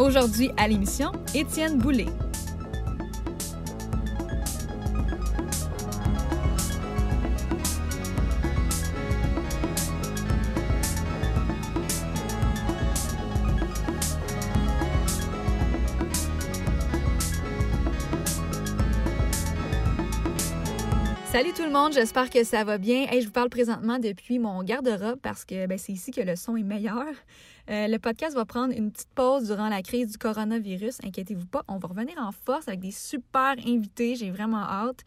Aujourd'hui à l'émission, Étienne Boulay. Salut tout le monde, j'espère que ça va bien. Hey, je vous parle présentement depuis mon garde-robe parce que ben, c'est ici que le son est meilleur. Euh, le podcast va prendre une petite pause durant la crise du coronavirus. Inquiétez-vous pas, on va revenir en force avec des super invités. J'ai vraiment hâte.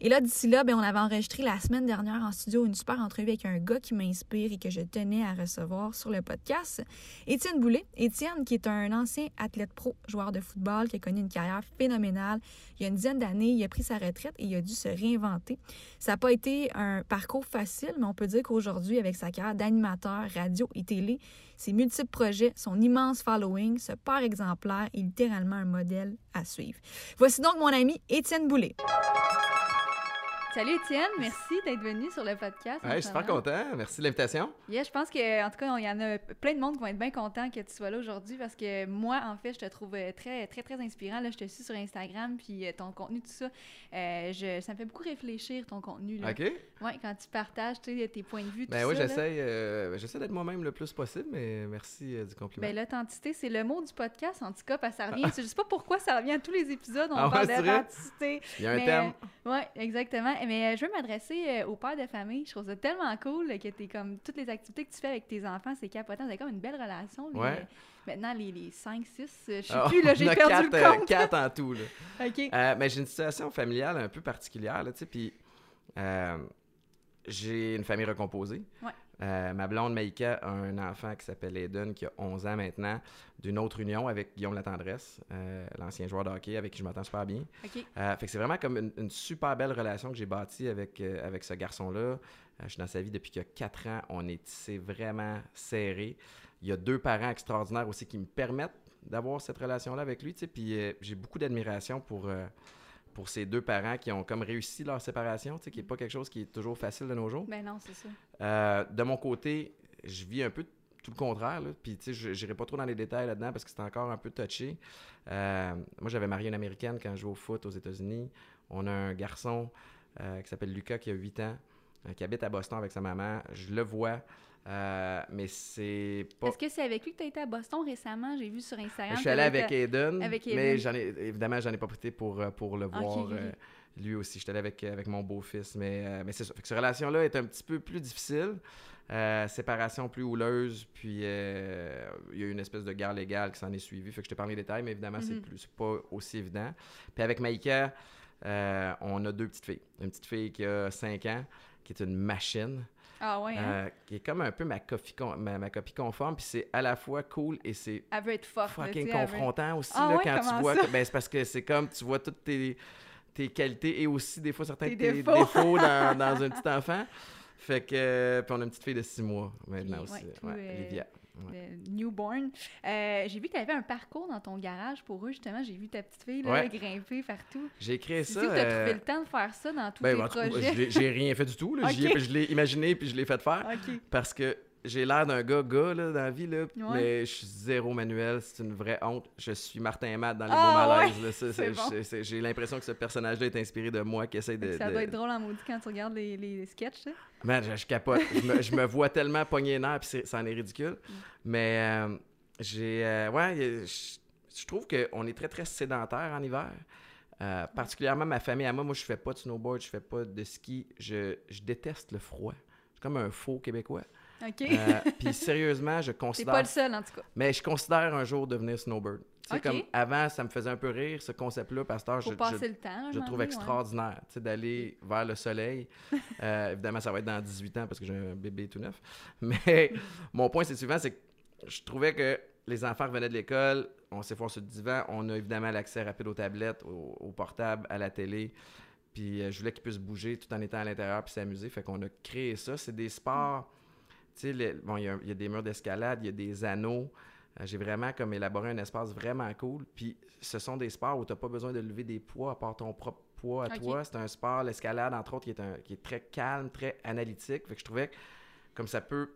Et là, d'ici là, ben, on avait enregistré la semaine dernière en studio une super entrevue avec un gars qui m'inspire et que je tenais à recevoir sur le podcast. Étienne Boulet. Étienne, qui est un ancien athlète pro, joueur de football, qui a connu une carrière phénoménale. Il y a une dizaine d'années, il a pris sa retraite et il a dû se réinventer. Ça n'a pas été un parcours facile, mais on peut dire qu'aujourd'hui, avec sa carrière d'animateur radio et télé, ses son immense following, ce père exemplaire est littéralement un modèle à suivre. Voici donc mon ami Étienne Boulay. Salut Étienne, merci d'être venu sur le podcast. je suis super content. Merci de l'invitation. Yeah, je pense que en tout cas, il y en a plein de monde qui vont être bien contents que tu sois là aujourd'hui parce que moi, en fait, je te trouve euh, très, très, très inspirant. Là, je te suis sur Instagram, puis euh, ton contenu, tout ça, euh, je, ça me fait beaucoup réfléchir ton contenu. Là. OK. Ouais, quand tu partages tes points de vue, ben oui, j'essaie, j'essaie d'être moi-même le plus possible, mais merci du compliment. Ben, l'authenticité, c'est le mot du podcast, en tout cas, parce que ça revient. je sais pas pourquoi ça revient à tous les épisodes, on ah parle d'authenticité. Il y a un thème. oui, exactement. Mais je veux m'adresser aux pères de famille. Je trouve ça tellement cool que tu comme toutes les activités que tu fais avec tes enfants, c'est capotant. C'est comme une belle relation. Ouais. Maintenant, les, les 5, 6, je sais plus, là, j'ai perdu quatre, le compte. 4 en tout, là. OK. Euh, mais j'ai une situation familiale un peu particulière, là, tu sais, puis euh, j'ai une famille recomposée. Ouais. Euh, ma blonde Maïka a un enfant qui s'appelle Eden, qui a 11 ans maintenant, d'une autre union avec Guillaume Latendresse, euh, l'ancien joueur de hockey avec qui je m'entends super bien. Euh, fait que c'est vraiment comme une, super belle relation que j'ai bâtie avec, avec ce garçon-là. je suis dans sa vie depuis qu'il y a 4 ans. On est tissé vraiment serré. Il y a deux parents extraordinaires aussi qui me permettent d'avoir cette relation-là avec lui. Puis j'ai beaucoup d'admiration pour pour ces deux parents qui ont comme réussi leur séparation, tu sais, qui n'est pas quelque chose qui est toujours facile de nos jours. Ben non, c'est ça. Euh, de mon côté, je vis un peu tout le contraire, là. Puis, tu sais, je n'irai pas trop dans les détails là-dedans parce que c'est encore un peu touché. Euh, moi, j'avais marié une Américaine quand je jouais au foot aux États-Unis. On a un garçon euh, qui s'appelle Lucas qui a 8 ans, qui habite à Boston avec sa maman. Je le vois. Euh, mais c'est pas. Est-ce que c'est avec lui que tu as été à Boston récemment? J'ai vu sur Instagram. Je suis allé avec Aiden, mais j'en ai, évidemment, j'en ai pas profité pour, euh, pour le voir euh, lui aussi. Je suis allé avec, avec mon beau-fils, mais, mais c'est ça. Fait que cette relation-là est un petit peu plus difficile. séparation plus houleuse, puis il y a eu une espèce de guerre légale qui s'en est suivie. Fait que je te parle des détails, mais évidemment, c'est mm-hmm. plus pas aussi évident. Puis avec Maïka, on a deux petites filles. Une petite fille qui a 5 ans, qui est une machine. Ah ouais, hein? euh, qui est comme un peu ma copie, ma, copie conforme, puis c'est à la fois cool et c'est fucking confrontant aussi ah là, quand tu vois. ben, c'est parce que c'est comme tu vois toutes tes, tes qualités et aussi des fois certains tes, défauts, dans, dans, un petit enfant. Fait que. Puis on a une petite fille de six mois maintenant aussi. Ouais, newborn. Euh, j'ai vu que tu avais un parcours dans ton garage pour eux, justement. J'ai vu ta petite fille là, grimper partout. J'ai créé ça. Tu as trouvé euh, le temps de faire ça dans tous ben, tes projets? J'ai rien fait du tout. Je l'ai imaginé puis je l'ai fait faire. Parce que j'ai l'air d'un gars gars là, dans la vie, là, mais je suis zéro manuel, c'est une vraie honte. Je suis Martin Matt dans les ah, beaux malaises. J'ai l'impression que ce personnage-là est inspiré de moi qui essaie de. Ça doit être drôle en maudit quand tu regardes les, les sketchs. Man, je, capote. je, me, vois tellement pogner les nerfs, puis ça en est ridicule. Mm. Mais euh, j'ai. Euh, ouais, je, trouve qu'on est très, très sédentaire en hiver. Euh, particulièrement ma famille à moi, moi je fais pas de snowboard, je fais pas de ski, je, je déteste le froid. Je suis comme un faux Québécois. OK. Euh, puis sérieusement, je considère. Pas le seul, en tout cas. Mais je considère un jour devenir snowbird. Okay. comme avant, ça me faisait un peu rire, ce concept-là, pasteur. je, passer le temps. Je trouve extraordinaire, tu sais, d'aller vers le soleil. Euh, évidemment, ça va être dans 18 ans parce que j'ai un bébé tout neuf. Mais mon point, c'est suivant, c'est que je trouvais que les enfants revenaient de l'école, on s'est sur le divan, on a évidemment l'accès rapide aux tablettes, aux, portables, à la télé. Puis euh, je voulais qu'ils puissent bouger tout en étant à l'intérieur puis s'amuser. Fait qu'on a créé ça. C'est des sports tu sais, bon, il y, a des murs d'escalade, il y a des anneaux. Euh, j'ai vraiment comme élaboré un espace vraiment cool. Puis ce sont des sports où tu n'as pas besoin de lever des poids à part ton propre poids à toi. C'est un sport, l'escalade, entre autres, qui est, un, qui est très calme, très analytique. Fait que je trouvais que comme ça peut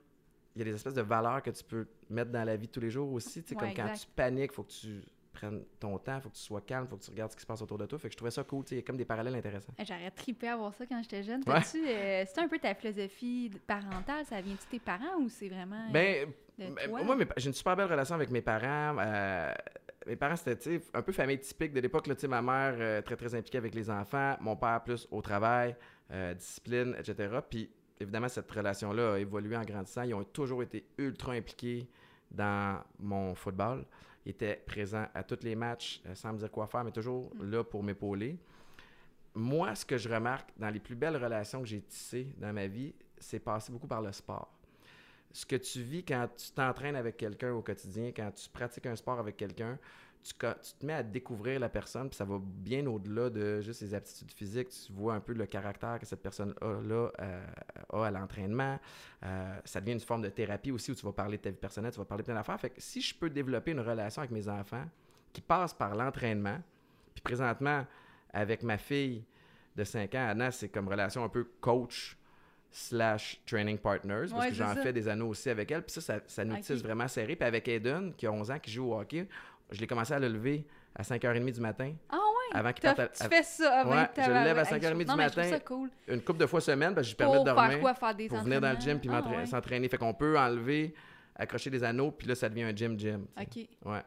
il y a des espèces de valeurs que tu peux mettre dans la vie de tous les jours aussi. Tu sais, Ouais, comme quand tu paniques, faut que tu prennes ton temps, faut que tu sois calme, faut que tu regardes ce qui se passe autour de toi. Fait que je trouvais ça cool. Il y a comme des parallèles intéressants. J'aurais trippé à voir ça quand j'étais jeune. Ouais. Euh, c'est un peu ta philosophie parentale? Ça vient-tu de tes parents ou c'est vraiment euh, Ben, de toi? moi, j'ai une super belle relation avec mes parents. euh, mes parents, c'était un peu famille typique de l'époque. Ma mère, euh, très, très impliquée avec les enfants. Mon père, plus au travail, discipline, etc. Puis, évidemment, cette relation-là a évolué en grandissant. Ils ont toujours été ultra impliqués dans mon football. Ils étaient présents à tous les matchs, euh, sans me dire quoi faire, mais toujours Mm. là pour m'épauler. Moi, ce que je remarque dans les plus belles relations que j'ai tissées dans ma vie, c'est passé beaucoup par le sport. Ce que tu vis quand tu t'entraînes avec quelqu'un au quotidien, quand tu pratiques un sport avec quelqu'un, tu, te mets à découvrir la personne, puis ça va bien au-delà de juste ses aptitudes physiques. Tu vois un peu le caractère que cette personne-là euh, a à l'entraînement. Euh, ça devient une forme de thérapie aussi où tu vas parler de ta vie personnelle, tu vas parler de plein d'affaires. Fait que si je peux développer une relation avec mes enfants qui passe par l'entraînement, puis présentement, avec ma fille de 5 ans, Anna, c'est comme relation un peu coach slash training partners, parce Ouais, que j'en fais des anneaux aussi avec elle. Puis ça, ça, ça nous Ok. tisse vraiment serré. Puis avec Aiden, qui a 11 ans, qui joue au hockey, je l'ai commencé à le lever à 5h30 du matin. Ah ouais? Avant qu'il parte tu fais ça avant Ouais, je le lève à tabarouette. 5h30 Hey, du non, mais je matin. ça cool. une couple de fois semaine, parce que je permets Pour de faire dormir. quoi? Faire des pour venir dans le gym puis Ah, ouais. s'entraîner. Fait qu'on peut enlever, accrocher des anneaux, puis là, ça devient un gym-gym. OK. Ouais.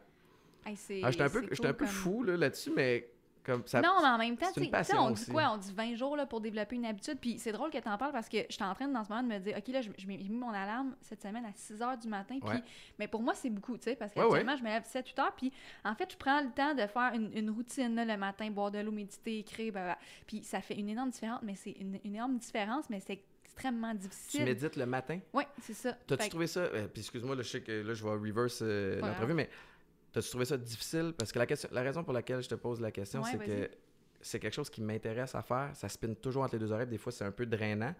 Hey, Ah, j'étais un peu, c'est j'étais un cool peu comme- fou là, là-dessus, mais comme ça. non, mais en même temps, tu une tu passion on dit aussi. quoi? On dit 20 jours là, pour développer une habitude. Puis c'est drôle que tu en parles parce que je suis en train dans ce moment de me dire, OK, là, j'ai mis mon alarme cette semaine à 6 heures du matin. Puis, Ouais. mais pour moi, c'est beaucoup, tu sais, parce Ouais, qu'actuellement, je me lève 7-8 heures. Puis en fait, je prends le temps de faire une, une routine là, le matin, boire de l'eau, méditer, écrire. bah, bah. Puis ça fait une énorme différence, mais c'est une, une énorme différence, mais c'est extrêmement Tu difficile. médites le matin? Oui, c'est ça. T'as-tu Fait que- trouvé ça? euh, puis excuse-moi, là, je sais que là, je vais reverse euh, l'entrevue, mais t'as-tu trouvé ça difficile? Parce que la, question, la raison pour laquelle je te pose la question, Ouais, c'est que c'est quelque chose qui m'intéresse à faire. Ça spinne toujours entre les deux oreilles. Des fois, c'est un peu drainant.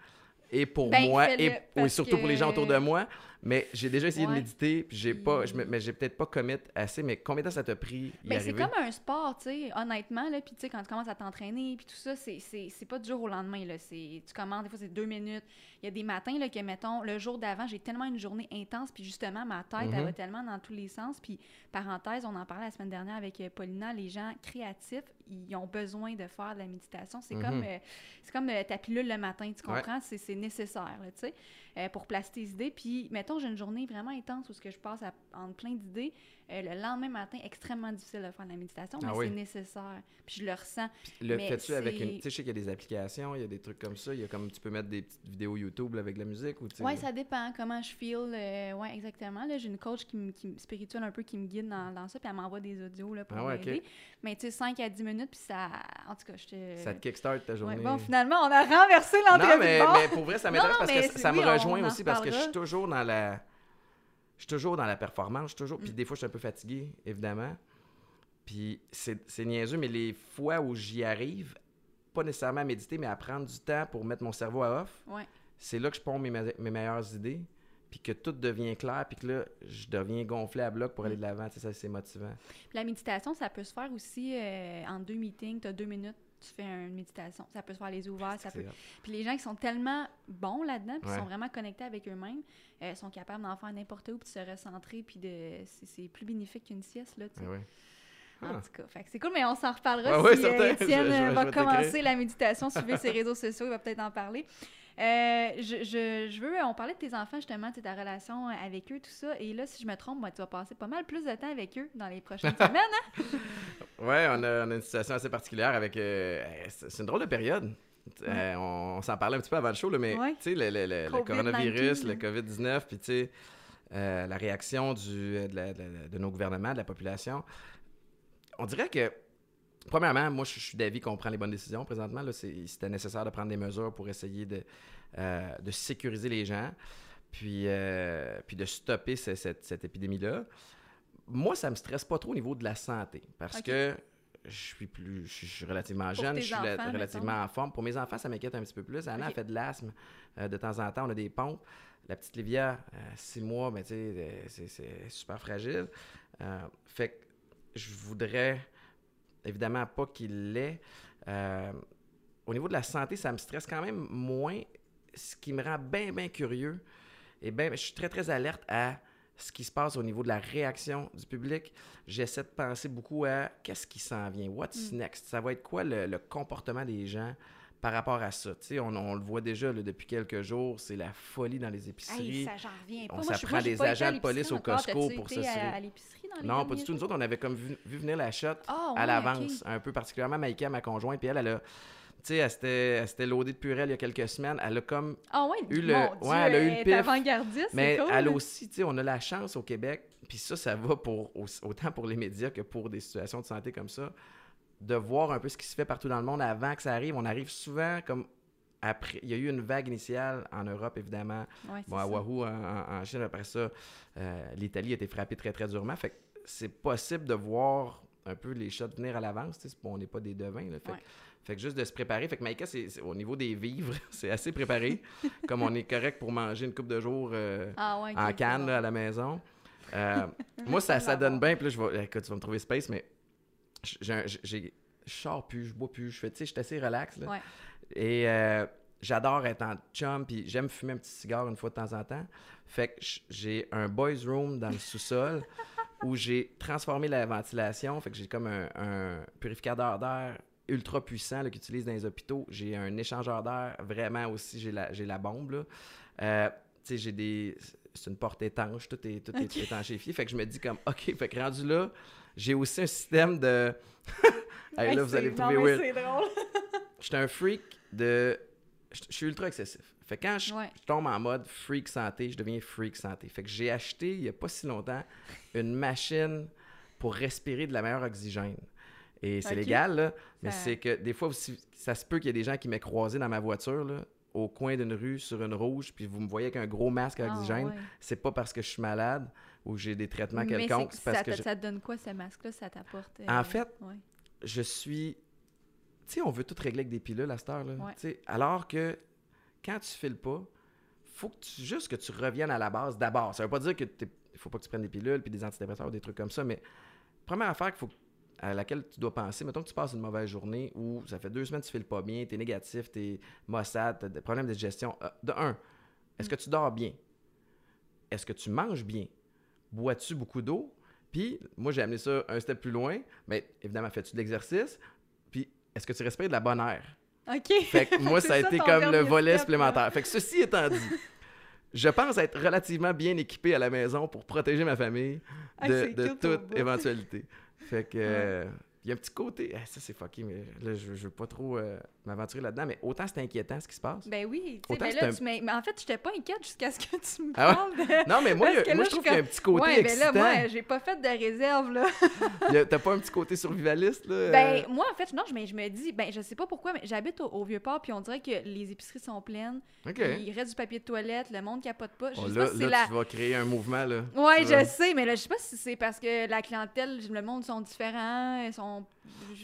Et pour Ben, moi, et oui, surtout pour les gens autour de moi. Mais j'ai déjà essayé de méditer, puis j'ai pas, je me- Puis- mais j'ai peut-être pas commit assez. Mais combien de temps ça t'a pris y Ben, c'est comme un sport, tu sais, honnêtement, là, puis tu sais, quand tu commences à t'entraîner, puis tout ça, c'est- pas du jour au lendemain, là, c'est, tu commences, des fois, c'est deux minutes, il y a des matins, là, que, mettons, le jour d'avant, j'ai tellement une journée intense, puis justement, ma tête, elle va tellement dans tous les sens, puis parenthèse, on en parlait la semaine dernière avec euh, Paulina, les gens créatifs, ils ont besoin de faire de la méditation, c'est Mhm. comme, euh, c'est comme euh, ta pilule le matin, tu comprends, c'est c'est nécessaire, tu sais, euh, pour placer tes idées, puis, mettons, j'ai une journée vraiment intense où ce que je passe en plein d'idées, euh, le lendemain matin, extrêmement difficile de faire de la méditation, mais Ah oui. c'est nécessaire. Puis je le ressens. Le Mais fais-tu avec une. Tu sais, je sais qu'il y a des applications, il y a des trucs comme ça. Il y a comme tu peux mettre des petites vidéos YouTube là, avec la musique ou tu Ouais, ça dépend comment je feel. euh, ouais, exactement. Là, j'ai une coach qui me, qui spirituelle un peu qui me guide dans, dans ça, puis elle m'envoie des audios là, pour Ah ouais, m'aider. Mais tu sais, 5 à 10 minutes, puis ça. En tout cas, je te. Ça te kickstart ta Ouais, journée. bon, finalement, on a renversé l'entrevue non, mais, mais pour vrai, ça m'intéresse parce mais que ça, oui, me rejoint on aussi parce que je suis toujours dans la. Je suis toujours dans la performance. Je toujours. Puis Mm. des fois, je suis un peu fatigué, évidemment. Puis c'est niaiseux, mais les fois où j'y arrive, pas nécessairement à méditer, mais à prendre du temps pour mettre mon cerveau à off, Ouais. c'est là que je pompe mes, me- mes meilleures idées. Puis que tout devient clair, puis que là, je deviens gonflé à bloc pour aller de l'avant. Tu sais, ça, c'est motivant. Puis la méditation, ça peut se faire aussi euh, en deux meetings. Tu as deux minutes, tu fais une méditation. Ça peut se faire les yeux ouverts, ça peut. Puis les gens qui sont tellement bons là-dedans, puis Ouais. sont vraiment connectés avec eux-mêmes, euh, sont capables d'en faire n'importe où, puis de se recentrer, puis de... c'est- plus bénéfique qu'une sieste, là, tu sais. Ouais, ouais. En Ah. tout cas, c'est cool, mais on s'en reparlera Ouais, ouais, si euh. Étienne euh, va commencer la méditation, suivez ses réseaux sociaux, il va peut-être en parler. Euh, je, je, je veux, on parlait de tes enfants justement, sais, ta relation avec eux, tout ça, et là, si je me trompe, moi, tu vas passer pas mal plus de temps avec eux dans les prochaines semaines, hein? Ouais, on a, on a une situation assez particulière avec. euh, c'est une drôle de période. Euh, on on s'en parlait un petit peu avant le show, là, mais Ouais. tu sais, le, le- le- le COVID-19, coronavirus, le hein. COVID-19, puis tu sais, euh, la réaction du, de, la- de la- de nos gouvernements, de la population. On dirait que, premièrement, moi, je je suis d'avis qu'on prend les bonnes décisions présentement. C'était nécessaire de prendre des mesures pour essayer de, de sécuriser les gens, puis, puis de stopper ce- cette, cette épidémie-là. Moi, ça me stresse pas trop au niveau de la santé, parce que je suis plus, je suis relativement jeune, je suis la- relativement mettons. en forme. Pour mes enfants, ça m'inquiète un petit peu plus. Anna Ok. a fait de l'asthme euh, de temps en temps. On a des pompes. La petite Livia, euh, six mois, mais tu sais, euh, c'est- super fragile. Euh, fait que je voudrais évidemment pas qu'il l'ait. Au niveau de la santé, ça me stresse quand même moins. Ce qui me rend bien, bien curieux, eh bien, je suis très, très alerte à ce qui se passe au niveau de la réaction du public. J'essaie de penser beaucoup à qu'est-ce qui s'en vient, what's Mm. next? Ça va être quoi le, le comportement des gens par rapport à ça? Tu sais, on, on le voit déjà là, depuis quelques jours, c'est la folie dans les épiceries. Hey, ça, j'en reviens pas. On s'apprend des agents de police au. Costco pour été s'assurer. à, à l'épicerie dans les Non, pas du tout. Nous autres, on avait comme vu, vu venir la shot Ah, à l'avance, un peu particulièrement Maïka, ma conjointe, puis elle, elle a, tu sais, elle s'était loadée de purée il y a quelques semaines. Elle a comme Ah ouais, eu le- mon Dieu, ouais, elle a eu le est pif. avant-gardiste, Mais cool. elle aussi, tu sais, on a la chance au Québec, puis ça, ça va pour au- autant pour les médias que pour des situations de santé comme ça, de voir un peu ce qui se fait partout dans le monde avant que ça arrive. On arrive souvent comme après. Il y a eu une vague initiale en Europe, évidemment. Ouais, Bon, à. Wahoo, en, Chine, après ça, euh, l'Italie a été frappée très, très durement. Fait que c'est possible de voir un peu les shots venir à l'avance. On n'est pas des devins. Là, fait, Ouais. que- fait que juste de se préparer. Fait que Maïka, c'est, c'est- au niveau des vivres, c'est assez préparé. comme on est correct pour manger une coupe de jours euh, Ah ouais, en canne là, à la maison. Euh, moi, ça, ça donne bien. Puis là, je vais, écoute, tu vas me trouver space, mais j'ai, j'ai- je sors plus, je bois plus. Je fais, tu sais, je suis assez relax. Là. Ouais. Et euh, j'adore être en chum, puis j'aime fumer un petit cigare une fois de temps en temps. Fait que j'ai un boys room dans le sous-sol où j'ai transformé la ventilation. Fait que j'ai comme un, un purificateur d'air ultra puissant qu'ils utilisent dans les hôpitaux. J'ai un échangeur d'air, vraiment aussi, j'ai la, la bombe. Euh, tu sais, j'ai des... C'est une porte étanche, tout est, tout est Ok. étanchéfié. Fait que je me dis comme, OK, fait que rendu là, j'ai aussi un système de... Hey, là, vous allez non, trouver weird. c'est drôle. J'étais un freak de. Je suis ultra excessif. Fait que quand je, Ouais. tombe en mode freak santé, je deviens freak santé. Fait que j'ai acheté, il y a pas si longtemps, une machine pour respirer de la meilleure oxygène. Et c'est légal, là, mais Ça- c'est que des fois aussi, ça se peut qu'il y ait des gens qui m'aient croisé dans ma voiture, là, au coin d'une rue, sur une rouge, puis vous me voyez avec un gros masque à Ah, oxygène. ouais. C'est pas parce que je suis malade ou que j'ai des traitements Mais quelconques, c'est- parce ça, que je- ça te donne quoi, ce masque-là? Ça t'apporte... euh, En fait, ouais. je suis. Tu sais, on veut tout régler avec des pilules à cette heure-là. Ouais. Alors que quand tu files pas, faut que tu, juste que tu reviennes à la base d'abord. Ça veut pas dire que il faut pas que tu prennes des pilules puis des antidépresseurs ou des trucs comme ça, mais première affaire qu'il faut, à laquelle tu dois penser, mettons que tu passes une mauvaise journée ou ça fait deux semaines que tu files pas bien, tu es négatif, tu es maussade, tu as des problèmes de digestion. Euh, de un, est-ce que tu dors bien? Est-ce que tu manges bien? Bois-tu beaucoup d'eau? Puis, moi, j'ai amené ça un step plus loin. Mais évidemment, fais-tu de l'exercice? Puis, est-ce que tu respires de la bonne air? OK. Fait que moi, ça a ça, été comme le volet step, supplémentaire. Fait que ceci étant dit, je pense être relativement bien équipé à la maison pour protéger ma famille Ah, de, toute éventualité. Fait que... euh, il y a un petit côté... ah, ça, c'est fucké, mais là, je, je veux pas trop euh, m'aventurer là-dedans. Mais autant c'est inquiétant, ce qui se passe. Ben oui, Autant c'est là, un- tu mais en fait, j'étais pas inquiète jusqu'à ce que tu me Ah ouais? parles de... Non, mais moi, a- là, je je trouve qu'il y a un petit côté ouais, ben excitant. là, moi, j'ai pas fait de réserve, là. T'as pas un petit côté survivaliste, là? euh? Ben, moi, en fait, non, je, mais je me dis, ben, je sais pas pourquoi, mais j'habite au, au Vieux-Port, puis on dirait que les épiceries sont pleines. OK. Il reste du papier de toilette, le monde capote pas. Je Oh, sais là, pas si là, la. tu vas créer un mouvement, là. Ouais, je vas- sais, mais là, je sais pas si c'est parce que la clientèle, le monde sont différents, ils sont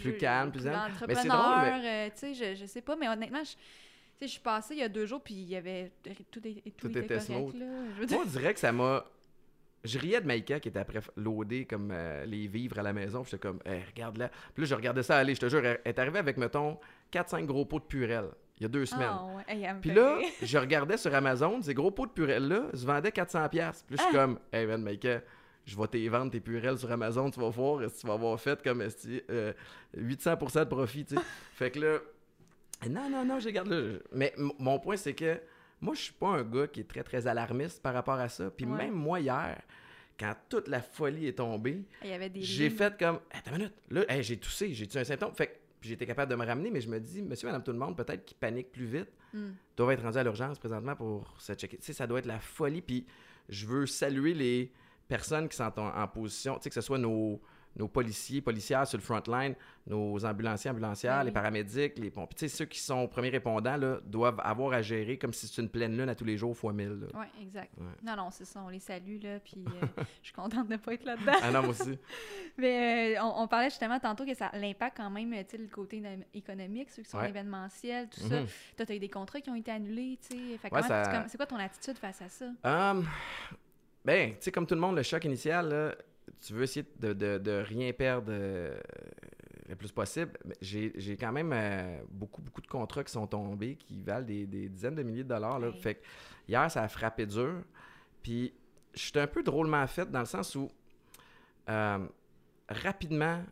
Plus calmes, plus zen. Mais c'est drôle, euh, tu sais, je, je sais pas, mais honnêtement, je, sais, je suis passée il y a deux jours, puis il y avait tout, est- tout, Tout était, correct, là. Je Moi, on dirait que ça m'a. Je riais de Maïka qui était après loader comme euh, les vivres à la maison. Puis j'étais comme, Hey, regarde là. Puis là, je regardais ça aller. Je te jure, elle est arrivée avec, mettons, 4-5 gros pots de purelle il y a deux semaines. Ah, ouais. Hey, elle me Puis là, je regardais sur Amazon, ces gros pots de purelle-là se vendaient 400$. Puis là, je suis Ah! comme, hey man, Maïka, je vais te vendre tes purelles sur Amazon, tu vas voir, que tu vas avoir fait comme euh, 800% de profit, tu sais. fait que là, non, non, non, je regarde là. Mais mon point, c'est que moi, je suis pas un gars qui est très, très alarmiste par rapport à ça. Puis Ouais. même moi, hier, quand toute la folie est tombée, j'ai fait comme, attends une minute, là, hey, j'ai toussé, j'ai-tu un symptôme? Fait que j'ai été capable de me ramener, mais je me dis, monsieur, madame, tout le monde, peut-être qui panique plus vite, Hmm. doivent être rendus à l'urgence présentement pour se checker. Tu sais, ça doit être la folie. Puis je veux saluer les personnes qui sont en, en position, que ce soit nos, nos policiers, policières sur le front line, nos ambulanciers, ambulancières, les paramédics, les pompiers. Tu sais, ceux qui sont premiers répondants, là, doivent avoir à gérer comme si c'était une pleine lune à tous les jours fois 1000. là. Oui, exact. Ouais. Non, non, c'est ça, on les salue, là, puis euh, je suis contente de ne pas être là-dedans. Ah non, moi aussi. Mais euh, on, on parlait justement tantôt que ça l'impact quand même, tu le côté économique, ceux qui sont Ouais. événementiels, tout ça. Mhm. Toi, tu as eu des contrats qui ont été annulés, tu sais. Ouais, ça- c'est quoi ton attitude face à ça? Hum, ben, tu sais, comme tout le monde, le choc initial, là, tu veux essayer de, de- de rien perdre euh, le plus possible. J'ai quand même euh, beaucoup, beaucoup de contrats qui sont tombés, qui valent des, des dizaines de milliers de dollars. Là. Ouais. Fait que hier, ça a frappé dur. Puis, j'étais un peu drôlement fait dans le sens où, euh, rapidement,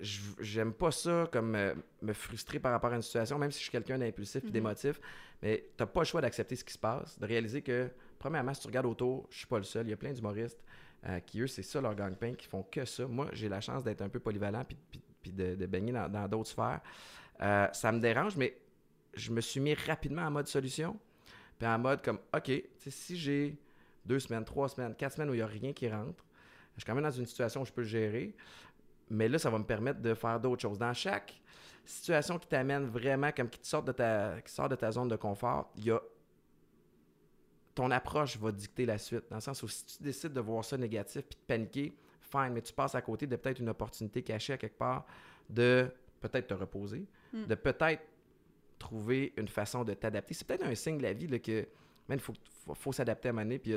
je- j'aime pas ça comme euh, me frustrer par rapport à une situation, même si je suis quelqu'un d'impulsif et Mhm. d'émotif. Mais t'as pas le choix d'accepter ce qui se passe, de réaliser que, premièrement, si tu regardes autour, je suis pas le seul. Il y a plein d'humoristes euh, qui, eux, c'est ça leur gang-pain, qui font que ça. Moi, j'ai la chance d'être un peu polyvalent puis, de, baigner dans d'autres sphères. Euh, ça me dérange, mais je me suis mis rapidement en mode solution. Puis en mode comme, OK, si j'ai deux semaines, trois semaines, quatre semaines où il n'y a rien qui rentre, je suis quand même dans une situation où je peux le gérer. Mais là, ça va me permettre de faire d'autres choses. Dans chaque situation qui t'amène vraiment, comme qui te sort de ta, qui sort de ta zone de confort, il y a ton approche va dicter la suite. Dans le sens où si tu décides de voir ça négatif puis de paniquer, fine, mais tu passes à côté de peut-être une opportunité cachée à quelque part de peut-être te reposer, Mm. de peut-être trouver une façon de t'adapter. C'est peut-être un signe de la vie là, que il faut, faut, faut s'adapter à un moment donné, puis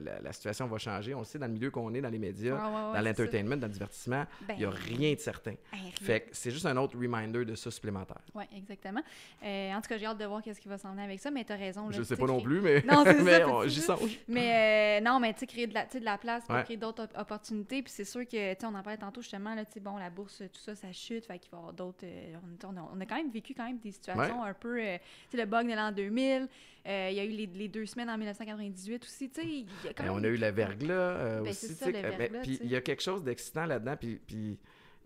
la, la situation va changer. On le sait dans le milieu qu'on est, dans les médias, Ouais, ouais, ouais, dans l'entertainment, dans le divertissement, Ben, il n'y a rien de certain. ben, rien. Fait que c'est juste un autre reminder de ça supplémentaire. Oui, exactement. Euh, en tout cas, j'ai hâte de voir qu'est-ce qui va s'en venir avec ça, mais tu as raison. là, Je sais pas non plus, mais, Non, mais j'y songe. Mais euh, non, mais tu sais, créer de la, de la place pour Ouais. créer d'autres op- opportunités. Puis c'est sûr que, tu sais, on en parlait tantôt justement, là, bon, la bourse, tout ça, ça chute. Fait qu'il va y avoir d'autres. euh, on, on a- quand même vécu quand même des situations un peu. tu sais, le bug de l'an 2000. euh, Il y a eu les, les deux semaines en 1998 aussi. Tu sais, il y a quand Ben, même. on a eu la verglas euh, Ben, aussi. ça, le ben, verglas, Puis il y a quelque chose d'excitant là-dedans. Puis, puis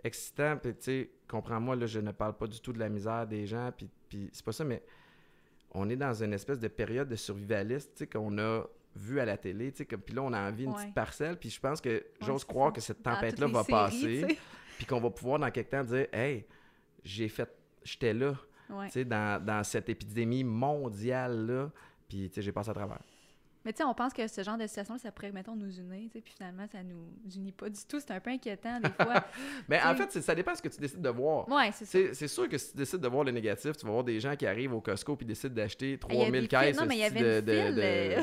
excitant, puis tu sais, comprends-moi, là, je ne parle pas du tout de la misère des gens. Puis, puis c'est pas ça, mais on est dans une espèce de période de survivaliste, tu sais, qu'on a vu à la télé, tu sais, comme- puis là, on a envie d'une Ouais. petite parcelle, puis je pense que j'ose croire que cette tempête-là va séries, passer, puis qu'on va pouvoir dans quelque temps dire, hey, j'ai fait, j'étais là, Ouais. tu sais, dans, dans cette épidémie mondiale-là, puis tu sais, j'ai passé à travers. Mais tu sais, on pense que ce genre de situation ça pourrait, mettons, nous unir, puis finalement, ça nous unit pas du tout. C'est un peu inquiétant, des fois. Mais en fait, ça dépend de ce que tu décides de voir. ouais, c'est ça. C'est sûr que si tu décides de voir le négatif, tu vas voir des gens qui arrivent au Costco puis décident d'acheter Il y a 3000 des fils- caisses Non, mais il y avait de, une de- file, de- euh,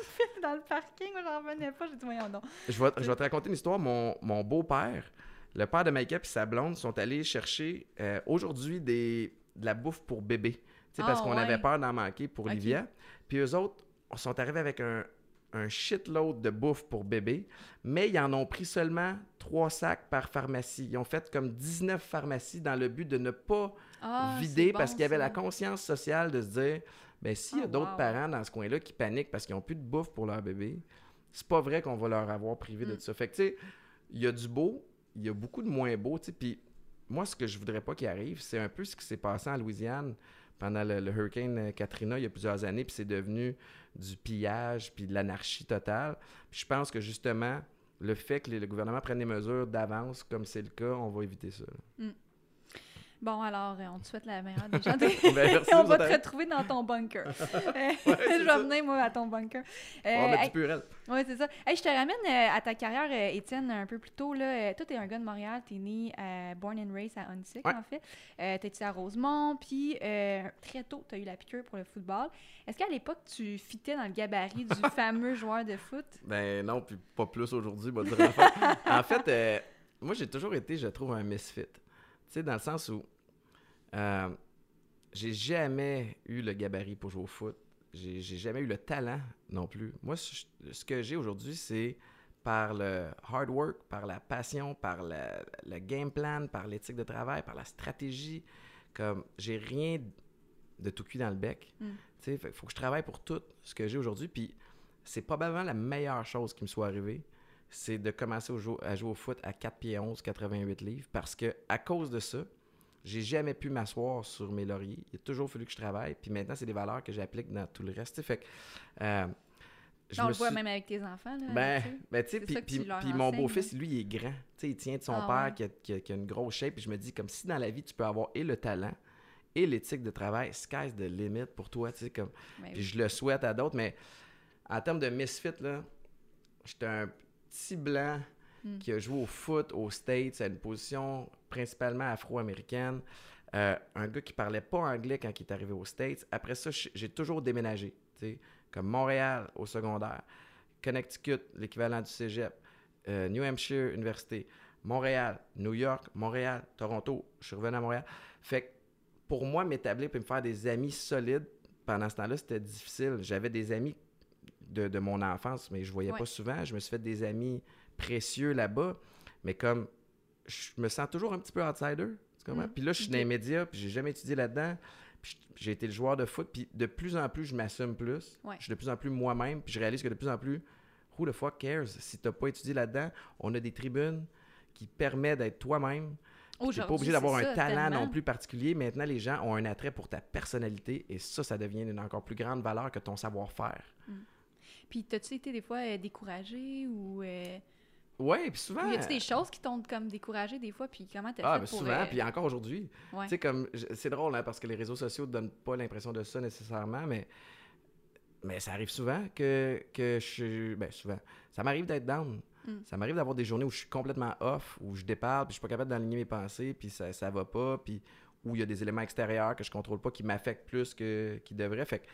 dans le parking. Moi, j'en revenais pas. J'ai dit, voyons donc. Je, vais, je vais te raconter une histoire. Mon, mon beau-père, le père de Maïka et sa blonde sont allés chercher euh, aujourd'hui des, de la bouffe pour bébé. Tu sais, parce Ah, qu'on ouais. avait peur d'en manquer pour Ok. Livia. Puis eux autres sont arrivés avec un, un shitload de bouffe pour bébé, mais ils en ont pris seulement trois sacs par pharmacie. Ils ont fait comme 19 pharmacies dans le but de ne pas Ah, vider parce qu'il y avait ça. la conscience sociale de se dire ben s'il y a Oh, d'autres wow. parents dans ce coin-là qui paniquent parce qu'ils n'ont plus de bouffe pour leur bébé, c'est pas vrai qu'on va leur avoir privé de Mm. ça. Fait que tu sais, il y a du beau, il y a beaucoup de moins beau, tu sais, puis moi ce que je voudrais pas qu'il arrive, c'est un peu ce qui s'est passé en Louisiane pendant le, le hurricane Katrina il y a plusieurs années, puis c'est devenu du pillage puis de l'anarchie totale. Je pense que justement le fait que le gouvernement prenne des mesures d'avance, comme c'est le cas, on va éviter ça. Bon, alors, euh, on te souhaite la meilleure des chances. Ben, merci, on va te retrouver dans ton bunker. Euh, je vais venir, moi, à ton bunker. Euh, On a hey, du purel. Oui, c'est ça. Hey, je te ramène euh, à ta carrière, euh, Étienne, un peu plus tôt. Là. Euh, toi, t'es un gars de Montréal. T'es né Born and Raised à Huntsic, Ouais. en fait. Euh, t'es à Rosemont? Puis, euh, très tôt, t'as eu la piqûre pour le football. Est-ce qu'à l'époque, tu fitais dans le gabarit du fameux joueur de foot? Ben non, puis pas plus aujourd'hui, va en fait. en fait, euh, moi j'ai toujours été, je trouve, un misfit. Tu sais, dans le sens où euh, j'ai jamais eu le gabarit pour jouer au foot. J'ai jamais eu le talent non plus. Moi, ce que j'ai aujourd'hui, c'est par le hard work, par la passion, par la- le game plan, par l'éthique de travail, par la stratégie. Comme j'ai rien de tout cuit dans le bec. Mm. Qu'il faut que je travaille pour tout ce que j'ai aujourd'hui. Puis c'est probablement la meilleure chose qui me soit arrivée, c'est de commencer au à jouer au foot à 4 pieds 11, 88 livres, parce que à cause de ça, j'ai jamais pu m'asseoir sur mes lauriers. Il a toujours fallu que je travaille. Puis maintenant, c'est des valeurs que j'applique dans tout le reste. Fait que, euh, je on le voit suis- même avec tes enfants. Là, ben, ben, tu sais, puis, mon beau-fils, lui, il est grand. Tu sais, il tient de son Ah père ouais. qui, a, qui a- qui a une grosse shape. Puis je me dis, comme si dans la vie, tu peux avoir et le talent et l'éthique de travail, sky's the limit pour toi. Tu sais, comme, Ben puis oui. je le souhaite à d'autres, mais en termes de misfit, là, j'étais un petit blanc Mm. qui a joué au foot aux States à une position principalement afro-américaine. Euh, un gars qui parlait pas anglais quand il est arrivé aux States. Après ça, j'ai toujours déménagé. Comme Montréal au secondaire, Connecticut, l'équivalent du cégep, euh, New Hampshire Université, Montréal, New York, Montréal, Toronto. Je suis revenu à Montréal. Fait que pour moi, m'établir et me faire des amis solides pendant ce temps-là, c'était difficile. J'avais des amis de, de mon enfance, mais je voyais Ouais. pas souvent. Je me suis fait des amis précieux là-bas, mais comme je me sens toujours un petit peu outsider. tu comprends? Mm, Puis là, je suis dans les médias, puis j'ai jamais étudié là-dedans. Puis j'ai été le joueur de foot, puis de plus en plus, je m'assume plus. Ouais. Je suis de plus en plus moi-même, puis je réalise que de plus en plus, who the fuck cares? Si t'as pas étudié là-dedans, on a des tribunes qui permettent d'être toi-même. Tu n'es pas obligé d'avoir un talent tellement. non plus particulier. Maintenant, les gens ont un attrait pour ta personnalité et ça, ça devient une encore plus grande valeur que ton savoir-faire. Puis, t'as-tu été des fois euh, découragé ou. Euh... Oui, puis souvent. ou Y a-tu des choses qui t'ont comme découragé des fois? Puis, comment t'as Ah, fait ben pour. souvent, euh, puis encore aujourd'hui. ouais. Tu sais, comme, c'est drôle, hein, parce que les réseaux sociaux ne donnent pas l'impression de ça nécessairement, mais, mais ça arrive souvent que, que je suis. Ben, souvent. Ça m'arrive d'être down. Mm. Ça m'arrive d'avoir des journées où je suis complètement off, où je déparle, puis je suis pas capable d'aligner mes pensées, puis ça, ça va pas, puis où il y a des éléments extérieurs que je contrôle pas qui m'affectent plus que qu'ils devraient. Fait que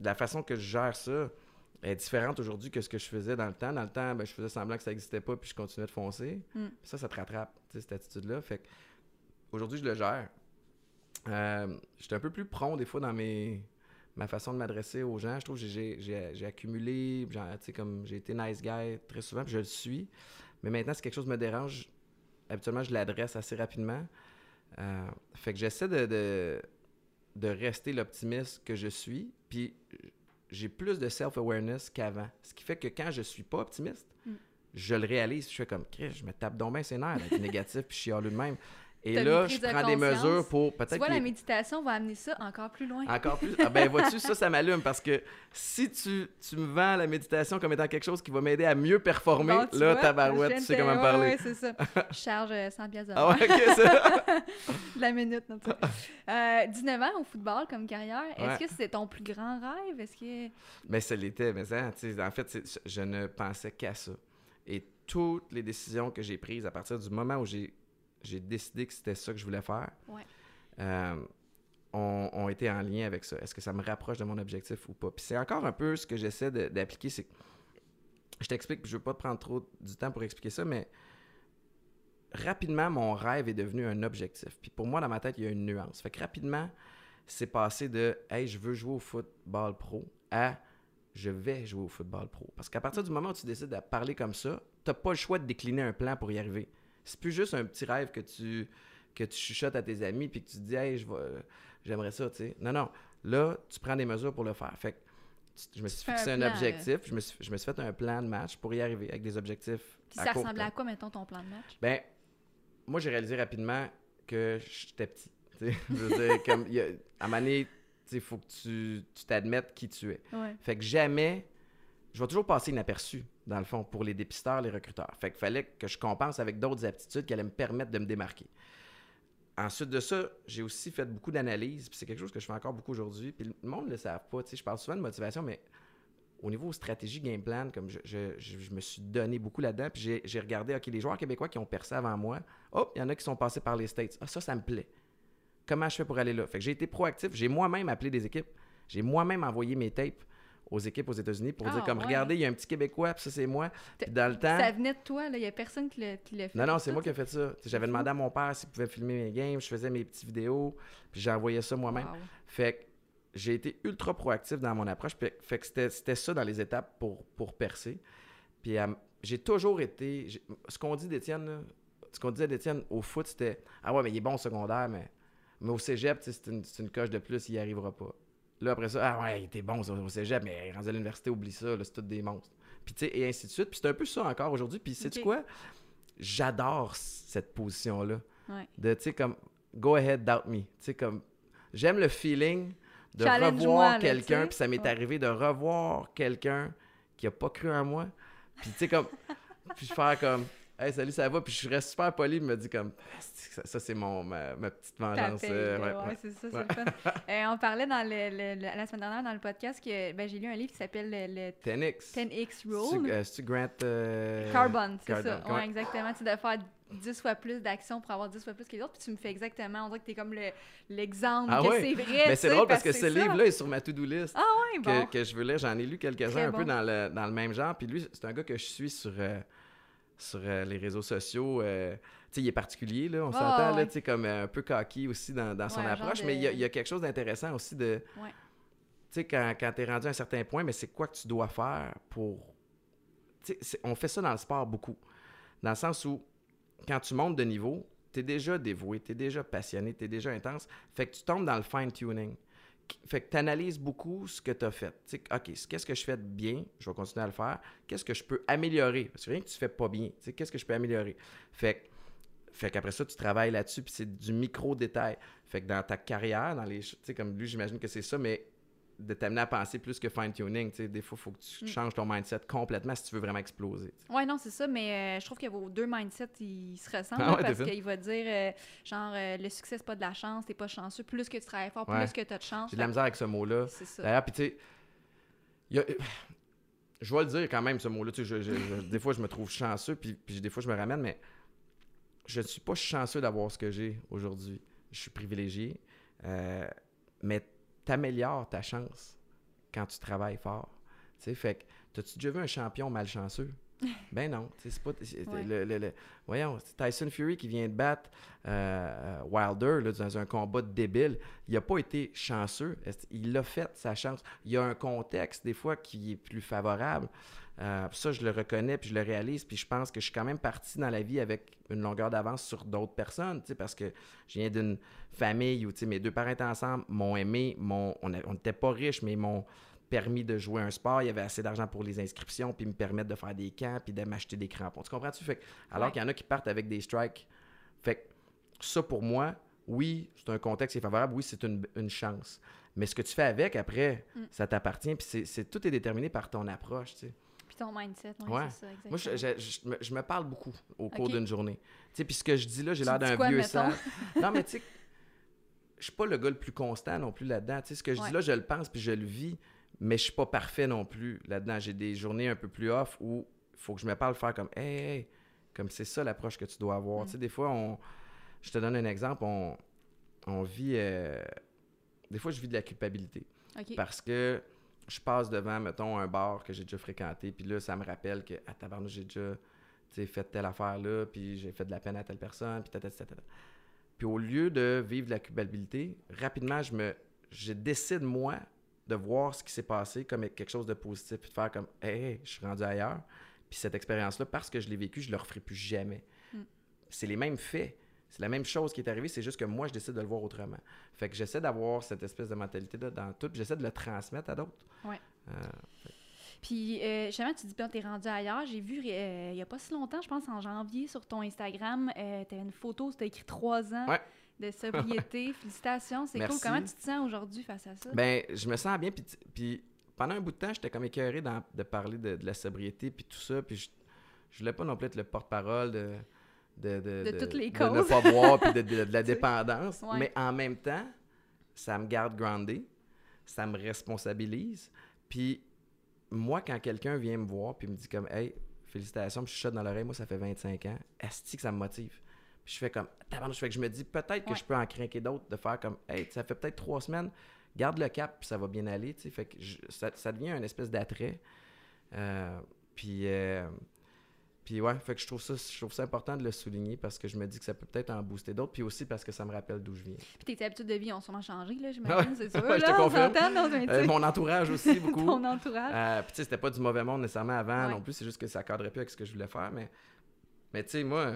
la façon que je gère ça est différente aujourd'hui que ce que je faisais dans le temps. Dans le temps, ben, je faisais semblant que ça n'existait pas, puis je continuais de foncer. Mm. Puis ça, ça te rattrape, cette attitude-là. Fait aujourd'hui, je le gère. Euh, J'étais un peu plus prompt des fois dans mes ma façon de m'adresser aux gens. Je trouve que j'ai- accumulé, comme j'ai été nice guy très souvent, puis je le suis. Mais maintenant, si quelque chose me dérange, habituellement, je l'adresse assez rapidement. Euh, fait que j'essaie de, de, de rester l'optimiste que je suis, puis j'ai plus de self-awareness qu'avant. Ce qui fait que quand je suis pas optimiste, Mm. je le réalise, je fais comme, Chris, je me tape donc bien ses nerfs d'être négatif, puis je chiale de même. Et là, je prends des mesures pour Tu peut-être vois, que la méditation va amener ça encore plus loin. encore plus. Ah ben, vois-tu, ça, ça m'allume parce que si tu, tu me vends la méditation comme étant quelque chose qui va m'aider à mieux performer, Bon, tu là, vois, tabarouette, tu sais comment me ouais, parler. ouais, c'est ça. Je charge euh, 100 piastres de Ah ouais, ok, ça. la minute. non, tu. Euh, 19 ans au football comme carrière, Ouais. est-ce que c'est ton plus grand rêve? Est-ce que... Mais ça l'était, mais ça, tu sais, en fait, je ne pensais qu'à ça. Et toutes les décisions que j'ai prises à partir du moment où j'ai, j'ai décidé que c'était ça que je voulais faire, Ouais. euh, ont, ont été en lien avec ça. Est-ce que ça me rapproche de mon objectif ou pas? Puis c'est encore un peu ce que j'essaie d'appliquer, c'est je t'explique, je veux pas te prendre trop du temps pour expliquer ça, mais rapidement, mon rêve est devenu un objectif. Puis pour moi, dans ma tête, il y a une nuance. Fait que rapidement, c'est passé de Hey, je veux jouer au football pro à je vais jouer au football pro. Parce qu'à partir du moment où tu décides de parler comme ça, tu n'as pas le choix de décliner un plan pour y arriver. C'est plus juste un petit rêve que tu, que tu chuchotes à tes amis puis que tu te dis Hey, je vais- j'aimerais ça, tu sais. Non, non. Là, tu prends des mesures pour le faire. Fait que tu- je me suis fixé un, plan, objectif, je me, suis, je me suis fait un plan de match pour y arriver avec des objectifs. Puis à ça court ressemblait à quoi, mettons, ton plan de match? Ben, moi, j'ai réalisé rapidement que j'étais petit. tu sais. Je veux dire, comme, il y a- à un moment donné, il faut que tu tu t'admettes qui tu es. Ouais. Fait que jamais, je vais toujours passer inaperçu, dans le fond, pour les dépisteurs, les recruteurs. Fait qu'il fallait que je compense avec d'autres aptitudes qui allaient me permettre de me démarquer. Ensuite de ça, j'ai aussi fait beaucoup d'analyses, puis c'est quelque chose que je fais encore beaucoup aujourd'hui. Puis le monde ne le savent pas. Je parle souvent de motivation, mais au niveau stratégie, game plan, comme je, me suis donné beaucoup là-dedans, puis j'ai- regardé, OK, les joueurs québécois qui ont percé avant moi, hop, il y en a qui sont passés par les States. Ah, ça, ça me plaît. Comment je fais pour aller là? Fait que j'ai été proactif. J'ai moi-même appelé des équipes. J'ai moi-même envoyé mes tapes aux équipes aux États-Unis pour Ah, dire comme ouais. regardez, il y a un petit Québécois, puis ça c'est moi. Puis dans le temps, Ça venait de toi, là. Il n'y a personne qui l'a fait. non non, c'est moi qui ai fait ça. J'avais demandé à mon père s'il pouvait filmer mes games, je faisais mes petites vidéos, puis j'envoyais ça moi-même. Wow. Fait que j'ai été ultra proactif dans mon approche. Puis, fait que c'était, c'était ça dans les étapes pour, pour percer. Puis euh, j'ai toujours été. ce qu'on dit d'Étienne, ce qu'on disait d'Étienne au foot, c'était Ah ouais, mais il est bon au secondaire, mais, mais au cégep, c'est une, c'est une coche de plus, il n'y arrivera pas. Là, après ça, ah ouais, il était bon au cégep, mais rendu à l'université, oublie ça, c'est tout des monstres. Puis tu sais, et ainsi de suite. Puis c'est un peu ça encore aujourd'hui. Puis sais-tu Ok. quoi? J'adore cette position-là Ouais. de, tu sais, comme, go ahead, doubt me. Tu sais, comme, j'aime le feeling de revoir quelqu'un, puis ça m'est Ouais. arrivé de revoir quelqu'un qui a pas cru en moi, puis tu sais, comme, puis faire comme, hey, salut, ça va, puis je reste super poli, il me dit comme, Ah, c'est- ça, ça, c'est mon, ma, ma petite vengeance. euh, là, ouais, ouais, ouais. c'est ça, c'est le fun. Euh, on parlait dans le, le- le- la semaine dernière dans le podcast que ben, j'ai lu un livre qui s'appelle le, le 10X. 10X C'est-tu, Rule. c'est-tu Grant... Carbon, c'est ça. Ouais. exactement. Tu de faire 10 fois plus d'actions pour avoir 10 fois plus que les autres. Puis tu me fais exactement. On dirait que t'es comme le- l'exemple Ah que c'est vrai. Mais tu c'est drôle parce que c'est ce livre-là est sur ma to-do list. Ah ouais, bon. que, que je veux lire. J'en ai lu quelques-uns un bon. peu dans le, dans le même genre. Puis lui, c'est un gars que je suis sur, euh, sur euh, les réseaux sociaux. euh, tu sais, il est particulier, là, on s'entend, là, ouais. tu comme euh, un peu cocky aussi dans, dans son Ouais, approche. de- Mais il y, a, il y a quelque chose d'intéressant aussi de... Ouais. sais, quand, quand tu es rendu à un certain point, mais c'est quoi que tu dois faire pour. Tu sais, on fait ça dans le sport beaucoup. Dans le sens où, quand tu montes de niveau, tu es déjà dévoué, tu es déjà passionné, tu es déjà intense. Fait que tu tombes dans le fine-tuning. Fait que tu analyses beaucoup ce que tu as fait. Tu sais, OK, qu'est-ce que je fais de bien? Je vais continuer à le faire. Qu'est-ce que je peux améliorer? Parce que rien que tu fais pas bien. Qu'est-ce que je peux améliorer? Fait que fait qu'après ça, tu travailles là-dessus, puis c'est du micro-détail. Fait que dans ta carrière, dans les. Tu sais, comme lui, j'imagine que c'est ça, mais de t'amener à penser plus que fine-tuning. Des fois, il faut que tu Mm. changes ton mindset complètement si tu veux vraiment exploser. tu sais. Ouais, non, c'est ça, mais euh, je trouve que vos deux mindsets, ils se ressemblent Ah ouais, parce qu'il va dire, euh, genre, euh, le succès, c'est pas de la chance, t'es pas chanceux. Plus que tu travailles fort, Ouais. plus que tu as de chance. J'ai de la misère avec ce mot-là. C'est ça. D'ailleurs, puis tu sais, il y a- je vais le dire quand même, ce mot-là. Tu sais, je- je- je- des fois, je me trouve chanceux, puis, puis des fois, je me ramène, mais je ne suis pas chanceux d'avoir ce que j'ai aujourd'hui. Je suis privilégié, euh, mais t'améliores ta chance quand tu travailles fort. Tu sais, fait que, t'as-tu déjà vu un champion malchanceux? Ben non, c'est pas... Ouais. le- le- le- voyons, c'est Tyson Fury qui vient de battre euh, Wilder là, dans un combat débile. Il n'a pas été chanceux. Il a fait sa chance. Il y a un contexte, des fois, qui est plus favorable. Euh, ça, je le reconnais, puis je le réalise, puis je pense que je suis quand même parti dans la vie avec une longueur d'avance sur d'autres personnes, tu sais, parce que je viens d'une famille où tu sais, mes deux parents étaient ensemble, m'ont aimé, m'ont- on n'était pas riches, mais m'ont permis de jouer un sport. Il y avait assez d'argent pour les inscriptions, puis me permettre de faire des camps, puis de m'acheter des crampons. Tu comprends-tu? Fait que- alors Ouais. qu'il y en a qui partent avec des strikes. Fait que ça, pour moi, oui, c'est un contexte qui est favorable, oui, c'est une, une chance. Mais ce que tu fais avec, après, Mm. ça t'appartient, puis c'est- tout est déterminé par ton approche, tu sais. Ton mindset, ouais, Ouais. c'est ça, exactement. Moi, je, je- je me, je me parle beaucoup au cours d'une journée. Tu sais, puis ce que je dis là, j'ai l'air d'un vieux sage. Non, mais tu sais, je suis pas le gars le plus constant non plus là-dedans. Tu sais, ce que je Ouais. dis là, je le pense puis je le vis, mais je suis pas parfait non plus là-dedans. J'ai des journées un peu plus off où il faut que je me parle faire comme hey, hey, comme c'est ça l'approche que tu dois avoir. Mm. Tu sais, des fois, on, je te donne un exemple, on, on vit, euh, des fois, je vis de la culpabilité OK. parce que je passe devant, mettons, un bar que j'ai déjà fréquenté, puis là, ça me rappelle que, à tabarnouche, j'ai déjà fait telle affaire là, puis j'ai fait de la peine à telle personne, puis tata, tata, tata. Puis au lieu de vivre de la culpabilité, rapidement, je me je décide, moi, de voir ce qui s'est passé comme quelque chose de positif, puis de faire comme, hey, hey, je suis rendu ailleurs. Puis cette expérience-là, parce que je l'ai vécue, je ne le referai plus jamais. Mm. C'est les mêmes faits. C'est la même chose qui est arrivée, c'est juste que moi, je décide de le voir autrement. Fait que j'essaie d'avoir cette espèce de mentalité-là dans tout, puis j'essaie de le transmettre à d'autres. Ouais. Euh, Puis, euh, justement, tu dis, ben, t'es rendu ailleurs. J'ai vu, euh, il y a pas si longtemps, je pense en janvier, sur ton Instagram, euh, t'avais une photo, c'était écrit trois ans Ouais. de sobriété. Félicitations, c'est cool. Comment tu te sens aujourd'hui face à ça? Ben, je me sens bien. Puis, puis pendant un bout de temps, j'étais comme écœuré de parler de, de la sobriété puis tout ça. Puis je, je voulais pas non plus être le porte-parole de, de, De toutes les de causes. ne pas boire puis de, de- de la dépendance. Ouais. Mais en même temps, ça me garde groundé. Ça me responsabilise. Puis moi, quand quelqu'un vient me voir puis me dit comme « Hey, félicitations », puis je chuchote dans l'oreille, moi, ça fait 25 ans, asti que ça me motive. Puis je fais comme je fais que je me dis peut-être que Ouais. je peux en craquer d'autres, de faire comme Hey, ça fait peut-être trois semaines, garde le cap, puis ça va bien aller. tu sais. Fait que je- ça, ça devient une espèce d'attrait. Euh, puis, euh, puis ouais, fait que je trouve, ça, je trouve ça important de le souligner parce que je me dis que ça peut peut-être en booster d'autres, puis aussi parce que ça me rappelle d'où je viens. Puis tes habitudes de vie ont sûrement changé, là, j'imagine, c'est sûr. Ouais, je te confirme. Euh, mon entourage aussi, beaucoup. ton entourage. Euh, puis tu sais, c'était pas du mauvais monde nécessairement avant Ouais. non plus, c'est juste que ça cadrait plus avec ce que je voulais faire. Mais, mais tu sais, moi,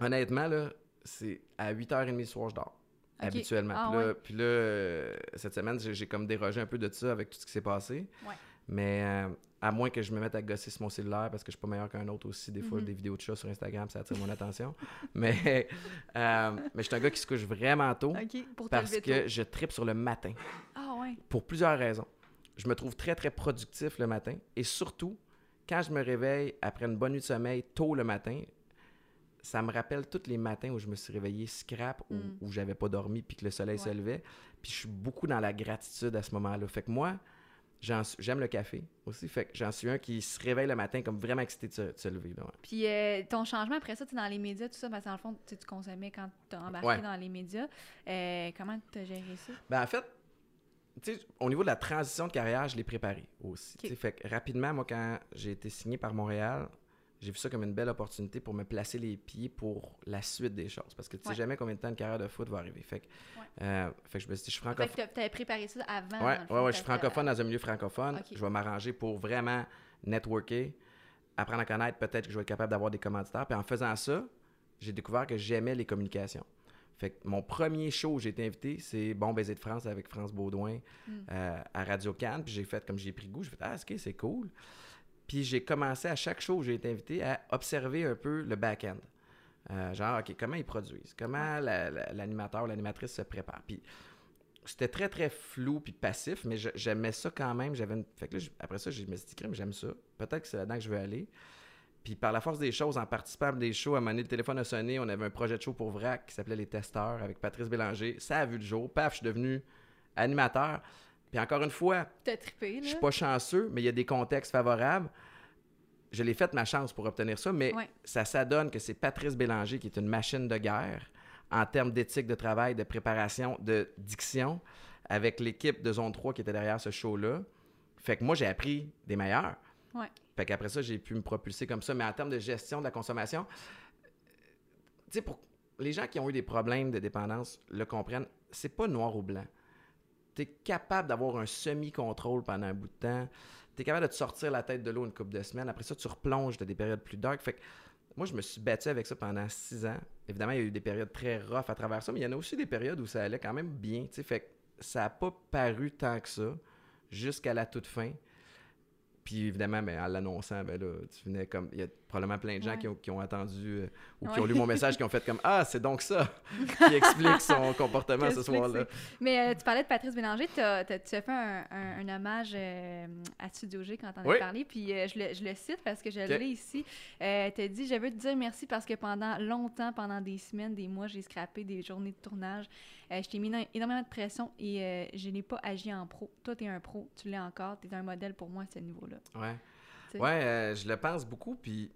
honnêtement, là, c'est à 8h30 le soir, je dors. Habituellement. Ah puis, là, ouais? puis là, euh, cette semaine, j'ai j'ai comme dérogé un peu de ça avec tout ce qui s'est passé. Ouais. Mais euh, à moins que je me mette à gosser sur mon cellulaire parce que je suis pas meilleur qu'un autre aussi. Des fois, Mhm. des vidéos de chats sur Instagram, ça attire mon attention. Mais, euh, mais je suis un gars qui se couche vraiment tôt OK, pour te parce que tôt. je tripe sur le matin Ah ouais, pour plusieurs raisons. Je me trouve très, très productif le matin et surtout, quand je me réveille après une bonne nuit de sommeil tôt le matin, ça me rappelle tous les matins où je me suis réveillé scrap, où, Mm. où j'avais pas dormi puis que le soleil se levait. Puis je suis beaucoup dans la gratitude à ce moment-là. Fait que moi, j'aime le café aussi. Fait que j'en suis un qui se réveille le matin comme vraiment excité de se, de se lever. ouais. Puis euh, ton changement après ça, tu dans les médias, tout ça, parce que dans le fond, tu consommais quand tu as embarqué Ouais. dans les médias. Euh, comment tu as géré ça? Ben, en fait, tu sais, au niveau de la transition de carrière, je l'ai préparé aussi. Ok. Tu sais, Fait que rapidement, moi, quand j'ai été signé par Montréal, j'ai vu ça comme une belle opportunité pour me placer les pieds pour la suite des choses. Parce que tu sais Ouais. jamais combien de temps une carrière de foot va arriver. Fait que, Ouais. euh, fait que je me suis dit, je suis Fait francophone. que tu avais préparé ça avant. Ouais, ouais, ouais, je suis francophone dans un milieu francophone. Je vais m'arranger pour vraiment networker, apprendre à connaître. Peut-être que je vais être capable d'avoir des commanditaires. Puis en faisant ça, j'ai découvert que j'aimais les communications. Fait que mon premier show où j'ai été invité, c'est Bon Baiser de France avec France Baudouin Mm. euh, à Radio Cannes. Puis j'ai fait comme j'ai pris goût, j'ai fait Ah, ok, c'est cool. Puis j'ai commencé à chaque show où j'ai été invité à observer un peu le back-end. Euh, genre, OK, comment ils produisent? Comment la- la- l'animateur ou l'animatrice se prépare? Puis c'était très, très flou puis passif, mais j'aimais ça quand même. J'avais une... Fait que là, après ça, je me suis dit, crème, j'aime ça. Peut-être que c'est là-dedans que je veux aller. Puis par la force des choses, en participant à des shows, à un moment donné, le téléphone a sonné. On avait un projet de show pour VRAC qui s'appelait Les Testeurs avec Patrice Bélanger. Ça a vu le jour. Paf, je suis devenu animateur. Puis encore une fois, je suis pas chanceux, mais il y a des contextes favorables. Je l'ai fait ma chance pour obtenir ça, mais Ouais. ça s'adonne que c'est Patrice Bélanger qui est une machine de guerre en termes d'éthique de travail, de préparation, de diction, avec l'équipe de Zone 3 qui était derrière ce show-là. Fait que moi, j'ai appris des meilleurs. Ouais. Fait qu'après ça, j'ai pu me propulser comme ça. Mais en termes de gestion de la consommation, tu sais, pour les gens qui ont eu des problèmes de dépendance le comprennent, c'est pas noir ou blanc. Tu es capable d'avoir un semi-contrôle pendant un bout de temps. Tu es capable de te sortir la tête de l'eau une couple de semaines. Après ça, tu replonges dans des périodes plus dark. Fait que moi, je me suis battu avec ça pendant six ans. Évidemment, il y a eu des périodes très rough à travers ça, mais il y en a aussi des périodes où ça allait quand même bien. Fait que ça n'a pas paru tant que ça jusqu'à la toute fin. Puis évidemment, ben, en l'annonçant, ben là, tu venais comme. Probablement plein de gens Ouais. qui, ont, qui ont attendu euh, ou qui Ouais. ont lu mon message, qui ont fait comme Ah, c'est donc ça qui explique son comportement ce soir-là. Mais euh, tu parlais de Patrice Bélanger, tu as fait un, un- un hommage euh, à Studio G quand on en Oui. as parlé, puis je, le, je le cite parce que je l'ai ici. Tu as dit Je veux te dire merci parce que pendant longtemps, pendant des semaines, des mois, j'ai scrappé des journées de tournage. Je t'ai mis no- énormément de pression et je n'ai pas agi en pro. Toi, tu es un pro, tu l'es encore, tu es un modèle pour moi à ce niveau-là. Ouais. Ouais, je le pense beaucoup, puis.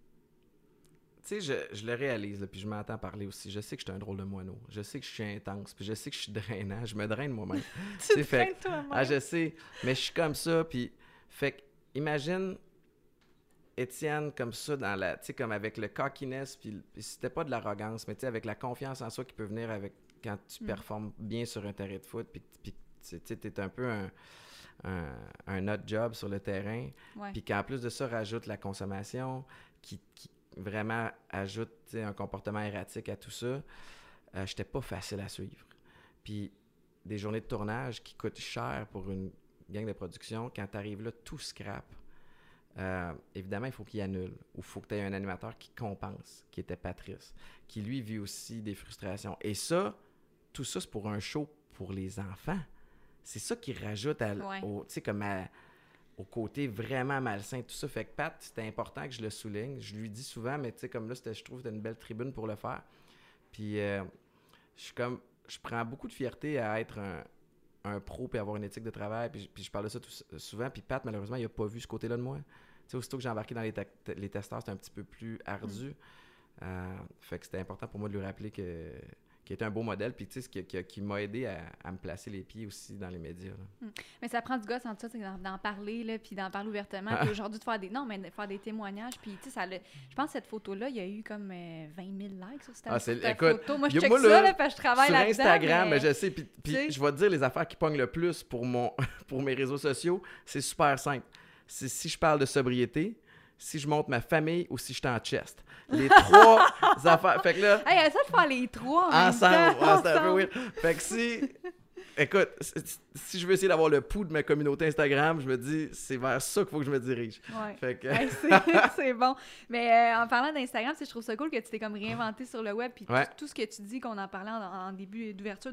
Tu sais, je, je le réalise, là, puis je m'entends parler aussi. Je sais que je suis un drôle de moineau. Je sais que je suis intense, puis je sais que je suis drainant. Je me draine moi-même. Tu fait. toi-même. Ah, je sais, mais je suis comme ça, puis fait que, imagine Étienne comme ça dans la, tu sais, comme avec le cockiness, puis puis c'était pas de l'arrogance, mais tu sais, avec la confiance en soi qui peut venir avec quand tu Mm. performes bien sur un terrain de foot, puis puis tu sais, tu es un peu un, un, un odd job sur le terrain, puis qu'en plus de ça, rajoute la consommation, qui, qui vraiment ajoute un comportement erratique à tout ça, euh, j'étais pas facile à suivre. Puis des journées de tournage qui coûtent cher pour une gang de production, quand tu arrives là, tout scrap. Euh, évidemment, il faut qu'il annule, ou il faut que tu aies un animateur qui compense, qui était Patrice, qui lui vit aussi des frustrations. Et ça, tout ça, c'est pour un show pour les enfants. C'est ça qui rajoute à, Ouais. au, comme à- au côté vraiment malsain, tout ça. Fait que Pat, c'était important que je le souligne. Je lui dis souvent, mais tu sais, comme là, c'était- je trouve que c'était une belle tribune pour le faire. Puis, euh, je suis comme, je prends beaucoup de fierté à être un, un pro puis avoir une éthique de travail. Puis, je- puis je parle de ça tout- souvent. Puis Pat, malheureusement, il a pas vu ce côté-là de moi. Tu sais, aussitôt que j'ai embarqué dans les, les testeurs, c'était un petit peu plus ardu. Euh, fait que c'était important pour moi de lui rappeler que qui était un beau modèle, puis tu sais, ce qui, qui- qui m'a aidé à, à me placer les pieds aussi dans les médias. là. Mais ça prend du gosse en tout c'est d'en parler, là, puis d'en parler ouvertement. Ah. Puis aujourd'hui, de faire des. Non, mais de faire des témoignages. Puis, tu sais, ça le- Je pense que cette photo-là, il y a eu comme euh, 20 000 likes sur cette, Ah, c'est- sur ta écoute, photo. Moi, je check moi, ça, là, parce que je travaille Sur là-dedans. Instagram, mais... mais je sais, puis, je vais te dire les affaires qui pognent le plus pour, mon, pour mes réseaux sociaux, c'est super simple. Si je parle de sobriété, si je montre ma famille ou si je suis en chest. Les trois affaires. Fait que là, Hey, ça de faire les trois en ensemble, peu ensemble. weird. Fait que si. Écoute, si- je veux essayer d'avoir le pouls de ma communauté Instagram, je me dis, c'est vers ça qu'il faut que je me dirige. Ouais. Que. C'est- bon. Mais euh, en parlant d'Instagram, je trouve ça cool que tu t'es comme réinventé sur le web. Puis tout- Ouais. tout, ce que tu dis, qu'on en parlait en, en début d'ouverture,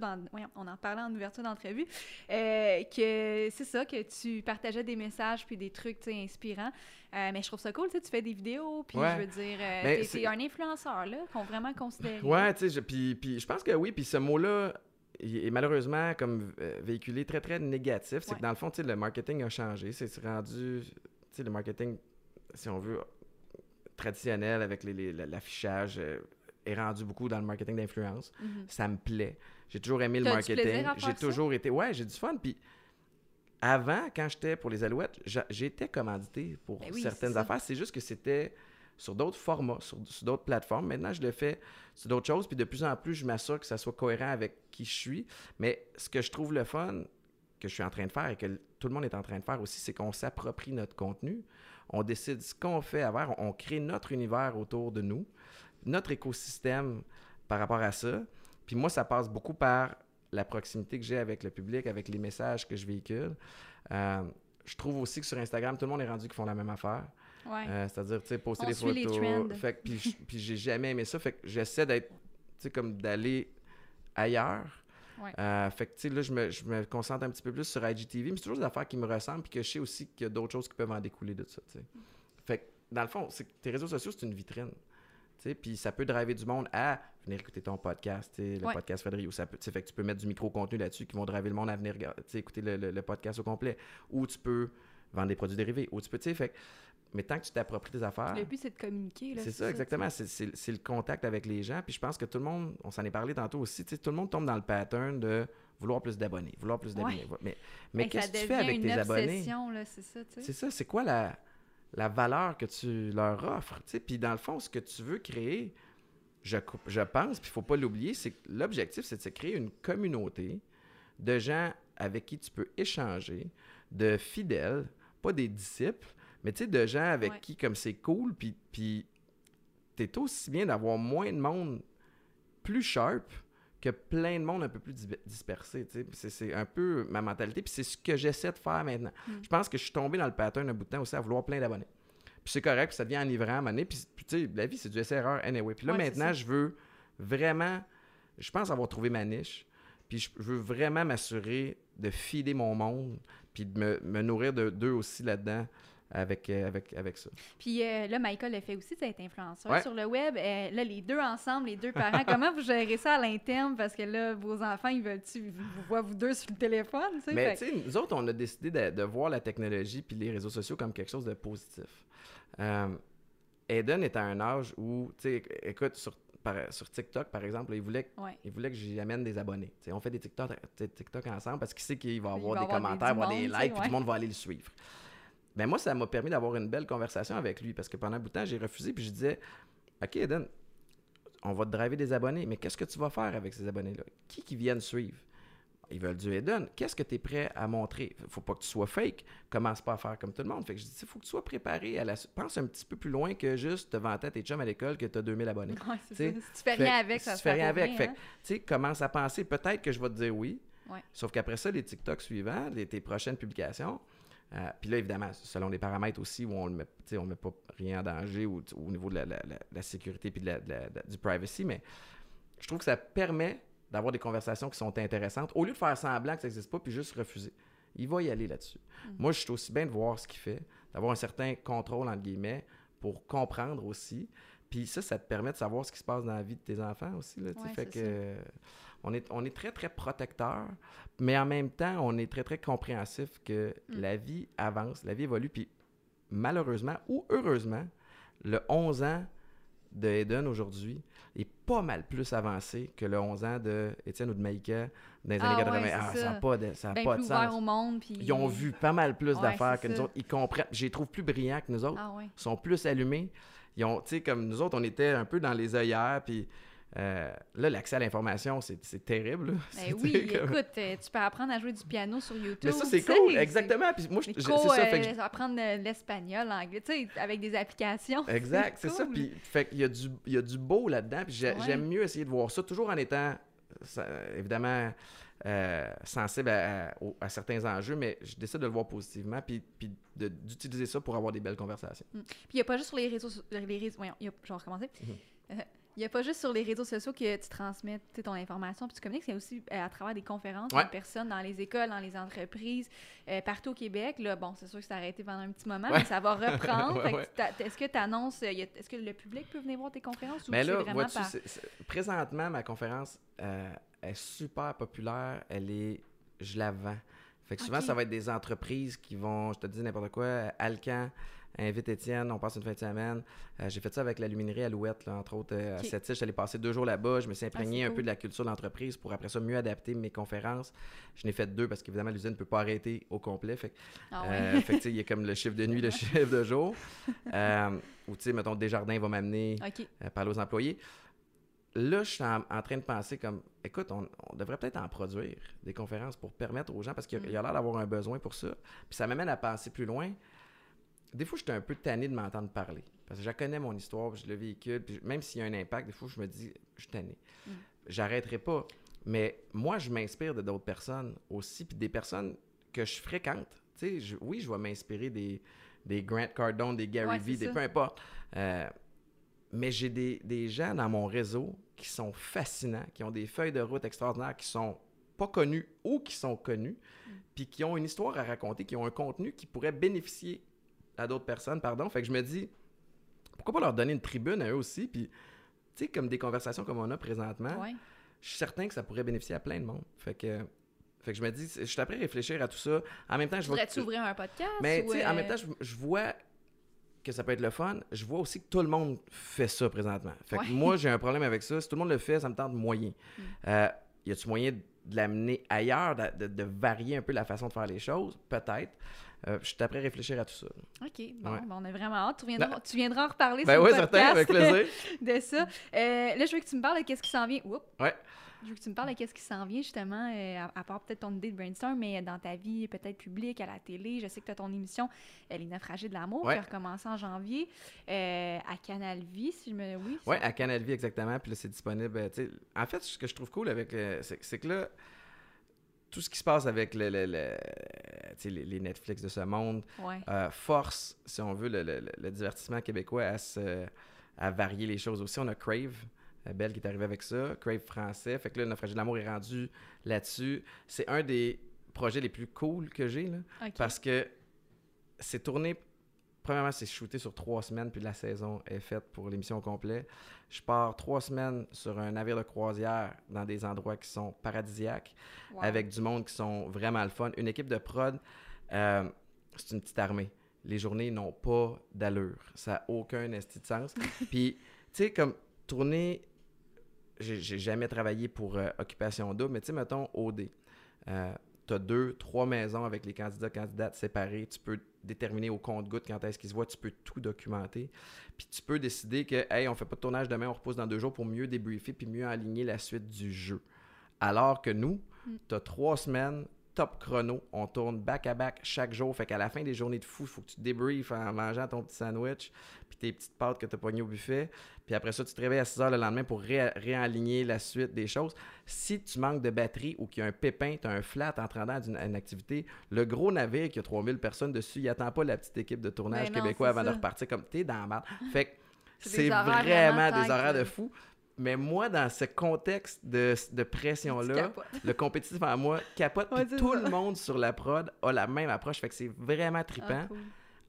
on en parlait en ouverture d'entrevue, euh, que c'est ça, que tu partageais des messages puis des trucs inspirants. Euh, mais je trouve ça cool, tu fais des vidéos, puis Ouais. je veux dire, Mais t'es- un influenceur, là, qu'on vraiment considéré. Ouais, tu sais, puis, je pense que oui, puis ce mot-là est malheureusement comme euh, véhiculé très, très négatif. C'est Ouais. que dans le fond, le marketing a changé. C'est rendu, tu sais, le marketing, si on veut, traditionnel avec les- les- l'affichage euh, est rendu beaucoup dans le marketing d'influence. Mhm. Ça me plaît. J'ai toujours aimé le marketing. J'ai ça? toujours été... Ouais, j'ai du fun. Puis avant, quand j'étais pour les Alouettes, j'étais commandité pour Ben oui, certaines affaires. C'est juste que c'était sur d'autres formats, sur, d'autres plateformes. Maintenant, je le fais sur d'autres choses, puis de plus en plus, je m'assure que ça soit cohérent avec qui je suis. Mais ce que je trouve le fun, que je suis en train de faire et que tout le monde est en train de faire aussi, c'est qu'on s'approprie notre contenu. On décide ce qu'on fait à voir, on crée notre univers autour de nous, notre écosystème par rapport à ça. Puis moi, ça passe beaucoup par la proximité que j'ai avec le public, avec les messages que je véhicule. Euh, je trouve aussi que sur Instagram, tout le monde est rendu qui font la même affaire. Ouais. Euh, C'est-à-dire, tu sais, poster On des suit les photos. trends. Fait que- puis, puis j'ai jamais aimé ça. Fait que j'essaie d'être, tu sais, comme d'aller ailleurs. Ouais. Euh, fait que, tu sais, là, je me, je me concentre un petit peu plus sur IGTV, mais c'est toujours des affaires qui me ressemblent, puis que je sais aussi qu'il y a d'autres choses qui peuvent en découler de ça, tu sais. Fait que, dans le fond, tes réseaux sociaux, c'est une vitrine. Puis ça peut driver du monde à venir écouter ton podcast, le Ouais. podcast Fédérie, ou ça peut, tu sais, fait que tu peux mettre du micro-contenu là-dessus qui vont driver le monde à venir écouter le, le- le podcast au complet. Ou tu peux vendre des produits dérivés, ou tu peux, tu sais, fait que, mais tant que tu t'appropries tes affaires, Le but, c'est de communiquer. là, c'est ça, exactement. C'est- le contact avec les gens. Puis je pense que tout le monde, on s'en est parlé tantôt aussi, tout le monde tombe dans le pattern de vouloir plus d'abonnés, vouloir plus d'abonnés. Mais, qu'est-ce que tu fais avec une tes abonnés? c'est ça. C'est ça, c'est quoi la, la valeur que tu leur offres? Puis dans le fond, ce que tu veux créer, je, je pense, puis il faut pas l'oublier, c'est que l'objectif, c'est de se créer une communauté de gens avec qui tu peux échanger, de fidèles, pas des disciples, mais tu sais, de gens avec Ouais. qui, comme c'est cool, puis, puis t'es aussi bien d'avoir moins de monde plus sharp que plein de monde un peu plus di- dispersé. C'est un peu ma mentalité, puis c'est ce que j'essaie de faire maintenant. Mm. Je pense que je suis tombé dans le pattern un bout de temps aussi à vouloir plein d'abonnés. Puis c'est correct, puis ça devient enivrant à un moment donné, puis tu sais, la vie, c'est du essai-erreur anyway. Puis là, Ouais, maintenant, je veux vraiment, je pense avoir trouvé ma niche, puis je veux vraiment m'assurer de fider mon monde, puis de me, me nourrir de- d'eux aussi là-dedans avec, euh, avec, avec ça. Puis euh, là, Michael a fait aussi d'être influenceur Ouais. sur le web. Euh, là, les deux ensemble, les deux parents, comment vous gérez ça à l'interne? Parce que là, vos enfants, ils veulent-tu vous vous voir vous deux sur le téléphone? tu sais? Mais tu sais, nous autres, on a décidé de, de voir la technologie puis les réseaux sociaux comme quelque chose de positif. Euh, Eden est à un âge où, tu sais, écoute, sur, par- sur TikTok, par exemple, il voulait, Ouais. il voulait que j'y amène des abonnés. Tu sais, on fait des TikTok, ensemble parce qu'il sait qu'il va Il avoir va des avoir des- commentaires, du avoir des likes, puis ouais. tout le monde va aller le suivre. Ben moi, ça m'a permis d'avoir une belle conversation avec lui parce que pendant un bout de temps, j'ai refusé puis je disais OK, Eden, on va te driver des abonnés, mais qu'est-ce que tu vas faire avec ces abonnés-là? Qui qui viennent suivre? Ils veulent du Eden. Qu'est-ce que tu es prêt à montrer? Faut pas que tu sois fake. Commence pas à faire comme tout le monde. Fait que je dis, il faut que tu sois préparé à la. Pense un petit peu plus loin que juste te vanter à tes chums à l'école que tu as 2000 abonnés. Ouais, ça. Si tu fais rien avec, si ça tu se fais fait rien avec. Fait hein. que, tu sais, commence à penser. Peut-être que je vais te dire oui. Ouais. Sauf qu'après ça, les TikTok suivants, les, tes prochaines publications, euh, puis là, évidemment, selon les paramètres aussi, où on ne met, on met pas rien en danger ou, au niveau de la, la- la- la sécurité puis de la- de du privacy, mais je trouve que ça permet d'avoir des conversations qui sont intéressantes au lieu de faire semblant que ça n'existe pas puis juste refuser. Il va y aller là-dessus. Mm. Moi, je suis aussi bien de voir ce qu'il fait, d'avoir un certain contrôle, entre guillemets, pour comprendre aussi. Puis ça, ça te permet de savoir ce qui se passe dans la vie de tes enfants aussi. Là. Ouais, fait que, ça. On, est, on est très, très protecteur, mais en même temps, on est très, très compréhensif que Mm. la vie avance, la vie évolue. Puis malheureusement ou heureusement, le 11 ans de Eden aujourd'hui est pas mal plus avancé que le 11 ans de Étienne ou de Maïka dans les Ah années ouais, 80. c'est Ah, ça n'a pas de, ça a Ben pas plus de ouvert sens. au monde. Puis... Ils ont vu pas mal plus Ouais, d'affaires que nous autres. Ils comprennent. Je les trouve plus brillants que nous autres. Ah ouais. Ils sont plus allumés. Ils ont, tu sais, comme nous autres, on était un peu dans les œillères. Puis euh, là, l'accès à l'information, c'est terrible. là. Ben oui, comme- écoute, euh, tu peux apprendre à jouer du piano sur YouTube. Mais ça, c'est cool. Exactement. Puis moi, c'est ça. Fait que je- euh, apprendre l'espagnol, l'anglais, tu sais, avec des applications. Exact, c'est ça. Puis, fait qu'il y a du, il y a du beau là-dedans. Puis Ouais. j'aime mieux essayer de voir ça, toujours en étant, ça- évidemment, euh, sensible à, à- au- à certains enjeux, mais je décide de le voir positivement, puis, puis d'utiliser ça pour avoir des belles conversations. Puis il n'y a pas juste sur les réseaux, les réseaux voyons, y a, je vais recommencer. Mhm. Euh, Il n'y a pas juste sur les réseaux sociaux que tu transmets ton information puis tu communiques, c'est aussi euh, à travers des conférences Ouais. de personnes dans les écoles, dans les entreprises, euh, partout au Québec. Là, bon, c'est sûr que ça a arrêté pendant un petit moment, Ouais. mais ça va reprendre. Ouais, Est-ce que tu annonces, est-ce que le public peut venir voir tes conférences ou Mais c'est là, vraiment par... c'est- c'est- présentement, ma conférence euh, est super populaire. Elle est, je la vends. Fait que souvent, ça va être des entreprises qui vont, je te dis n'importe quoi, Alcan, invite Étienne, on passe une fin de semaine. Euh, j'ai fait ça avec la luminerie Alouette, là, entre autres, euh, Ok. à Sept-Îles. J'étais allé passer deux jours là-bas. Je me suis imprégné c'est un cool. peu de la culture de l'entreprise pour après ça mieux adapter mes conférences. Je n'ai fait deux parce qu'évidemment, l'usine ne peut pas arrêter au complet. Fait Ah ouais. euh, fait que, il y a comme le chiffre de nuit, le chiffre de jour. Euh, ou, tu sais, mettons, Desjardins va m'amener OK. euh, parler aux employés. Là, je suis en, en train de penser comme, écoute, on, on devrait peut-être en produire des conférences pour permettre aux gens, parce qu'il y a- Mm. il y a l'air d'avoir un besoin pour ça. Puis ça m'amène à penser plus loin. Des fois, j'étais un peu tanné de m'entendre parler. Parce que je connais mon histoire, puis je le véhicule, puis même s'il y a un impact, des fois, je me dis, je suis tanné. Mm. J'arrêterai pas. Mais moi, je m'inspire de d'autres personnes aussi, puis des personnes que je fréquente. Tu sais, je- oui, je vais m'inspirer des, des Grant Cardone, des Gary Ouais, Vee, des ça. peu importe. Euh, mais j'ai des, des gens dans mon réseau qui sont fascinants, qui ont des feuilles de route extraordinaires, qui sont pas connus ou qui sont connus, Mm. puis qui ont une histoire à raconter, qui ont un contenu qui pourrait bénéficier à d'autres personnes, pardon. Fait que je me dis, pourquoi pas leur donner une tribune à eux aussi, puis, tu sais, comme des conversations comme on a présentement, Ouais. je suis certain que ça pourrait bénéficier à plein de monde. Fait que, fait que je me dis, je suis après à réfléchir à tout ça. En même temps, je. Voudrais-tu ouvrir un podcast? Mais tu sais, en euh, même temps, je, je vois que ça peut être le fun. Je vois aussi que tout le monde fait ça présentement. Fait que Ouais. moi, j'ai un problème avec ça. Si tout le monde le fait, ça me tente moyen. Mm. Euh, y a-tu moyen de l'amener ailleurs, de, de- de varier un peu la façon de faire les choses? Peut-être. Euh, je suis après à réfléchir à tout ça. OK, bon, Ouais. ben, on a vraiment hâte. Tu viendras, tu viendras en reparler Ben sur oui, le certain, podcast avec plaisir. de ça. Euh, là, je veux que tu me parles de qu'est-ce qui s'en vient. Oups. Ouais. Je veux que tu me parles de qu'est-ce qui s'en vient, justement, euh, à, à part peut-être ton idée de brainstorm, mais dans ta vie peut-être publique, à la télé. Je sais que tu as ton émission euh, Les Naufragés de l'amour Ouais. qui a recommencé en janvier euh, à Canal Vie, si je me... Oui, Oui, à Canal Vie, exactement. Puis là, c'est disponible. en fait, ce que je trouve cool avec. c'est que là, tout ce qui se passe avec le, le- le- tu sais, les, les Netflix de ce monde Ouais. euh, force, si on veut, le, divertissement québécois à, se, à varier les choses aussi. On a Crave. Belle qui est arrivée avec ça, Crave français. Fait que là, Naufragé de l'amour est rendu là-dessus. C'est un des projets les plus cool que j'ai, là. Parce que c'est tourné. Premièrement, c'est shooté sur trois semaines, puis la saison est faite pour l'émission au complet. Je pars trois semaines sur un navire de croisière dans des endroits qui sont paradisiaques, Wow. avec du monde qui sont vraiment le fun. Une équipe de prod, euh, c'est une petite armée. Les journées n'ont pas d'allure. Ça n'a aucun esti de sens. puis, tu sais, comme tourner. J'ai jamais travaillé pour euh, Occupation Double, mais tu sais, mettons, OD. Euh, tu as deux, trois maisons avec les candidats, candidates séparés. Tu peux déterminer au compte-goutte quand est-ce qu'ils se voient. Tu peux tout documenter. Puis tu peux décider que, hey, on fait pas de tournage demain, on repose dans deux jours pour mieux débriefer puis mieux aligner la suite du jeu. Alors que nous, Mm. tu as trois semaines, top chrono. On tourne back-à-back chaque jour. Fait qu'à la fin des journées de fou, il faut que tu te débriefes en mangeant ton petit sandwich puis tes petites pâtes que tu as pognées au buffet. Puis après ça, tu te réveilles à 6 heures le lendemain pour ré- réaligner la suite des choses. Si tu manques de batterie ou qu'il y a un pépin, tu as un flat en train d'une une activité, le gros navire qui a 3000 personnes dessus, il attend pas la petite équipe de tournage non, québécois avant de repartir comme t'es dans la merde. Fait que C'est vraiment, vraiment des horaires de fou. Mais moi, dans ce contexte de, de pression-là, le compétitif en moi capote, Ouais, puis c'est tout ça. le monde sur la prod a la même approche. Fait que c'est vraiment Ah, trippant. cool.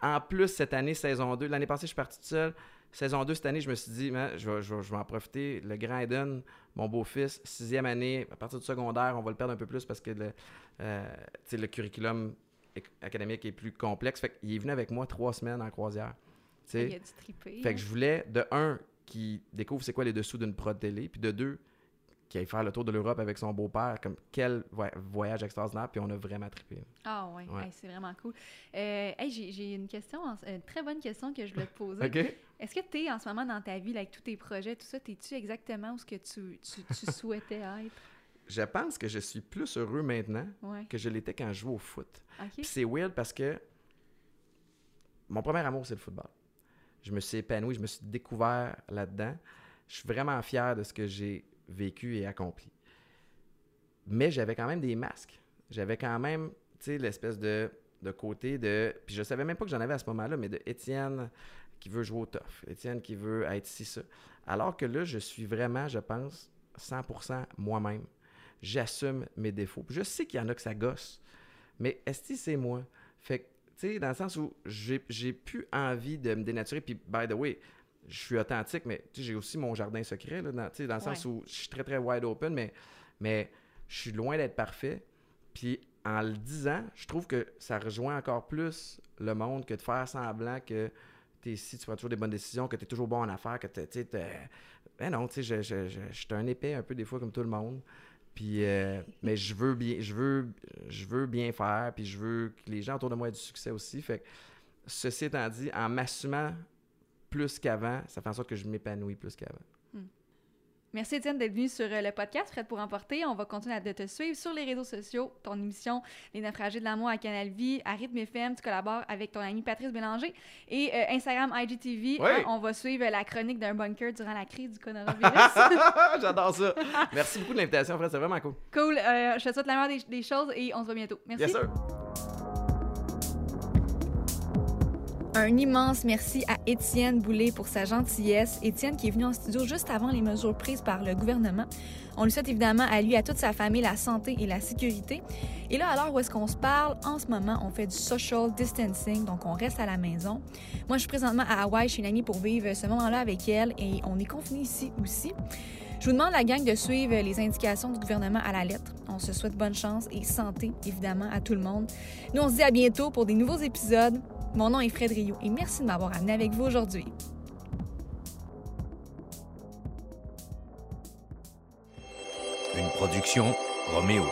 En plus, cette année, saison 2, l'année passée, je suis parti tout seul. Saison 2, cette année, je me suis dit, je, vais, je, vais, je vais en profiter. Le grand Eden, mon beau-fils, sixième année, à partir du secondaire, on va le perdre un peu plus parce que le, euh, le curriculum ac- académique est plus complexe. Fait qu'il est venu avec moi trois semaines en croisière. Il a dû triper. Fait que je voulais, de un, qui découvre c'est quoi les dessous d'une prod télé, puis de deux, qui aille faire le tour de l'Europe avec son beau-père, comme quel voy- voyage extraordinaire, puis on a vraiment trippé. Ah ouais, Ouais. Hey, c'est vraiment cool. Euh, hey, j'ai, une question, une très bonne question que je voulais te poser. Est-ce que tu es en ce moment dans ta vie, là, avec tous tes projets, tout ça, es-tu exactement où ce que tu, tu, tu souhaitais être? Je pense que je suis plus heureux maintenant Ouais. que je l'étais quand je jouais au foot. Puis c'est weird parce que mon premier amour, c'est le football. Je me suis épanoui, je me suis découvert là-dedans. Je suis vraiment fier de ce que j'ai vécu et accompli. Mais j'avais quand même des masques. J'avais quand même, tu sais, l'espèce de, de côté de... Puis je savais même pas que j'en avais à ce moment-là, mais de Étienne qui veut jouer au tough, Étienne qui veut être ci, ça. Alors que là, je suis vraiment, je pense, 100% moi-même. J'assume mes défauts. Je sais qu'il y en a que ça gosse, mais est-ce que c'est moi? Fait que, tu sais, dans le sens où j'ai plus envie de me dénaturer. Puis, by the way, je suis authentique, mais j'ai aussi mon jardin secret, là, dans, dans le sens où je suis très, très wide open, mais, mais je suis loin d'être parfait. Puis, en le disant, je trouve que ça rejoint encore plus le monde que de faire semblant que tu es ici, tu prends toujours des bonnes décisions, que tu es toujours bon en affaires, que tu sais, ben non, tu sais, je, je, je, je suis un épais un peu des fois comme tout le monde. Puis, euh, mais je veux bien, je veux, je veux bien faire, puis je veux que les gens autour de moi aient du succès aussi. Fait que, ceci étant dit, en m'assumant plus qu'avant, ça fait en sorte que je m'épanouis plus qu'avant. Merci Étienne d'être venu sur euh, le podcast Prête pour emporter. On va continuer à de te suivre sur les réseaux sociaux. Ton émission Les naufragés de l'amour à Canal Vie, à Rythme FM, tu collabores avec ton ami Patrice Bélanger et euh, Instagram IGTV. Oui. hein, on va suivre la chronique d'un bunker durant la crise du coronavirus. J'adore ça. Merci beaucoup de l'invitation, Fred. C'est vraiment cool. cool. euh, je te souhaite la meilleure des, des choses et on se voit bientôt. Merci. Yes, sir. Un immense merci à Étienne Boulay pour sa gentillesse. Étienne qui est venu en studio juste avant les mesures prises par le gouvernement. On lui souhaite évidemment à lui à toute sa famille la santé et la sécurité. Et là, l'heure où est-ce qu'on se parle, en ce moment, on fait du social distancing, donc on reste à la maison. Moi, je suis présentement à Hawaï chez une amie pour vivre ce moment-là avec elle et on est confinés ici aussi. Je vous demande, la gang, de suivre les indications du gouvernement à la lettre. On se souhaite bonne chance et santé, évidemment, à tout le monde. Nous, on se dit à bientôt pour des nouveaux épisodes. Mon nom est Fred Rio et merci de m'avoir amené avec vous aujourd'hui. Une production Roméo.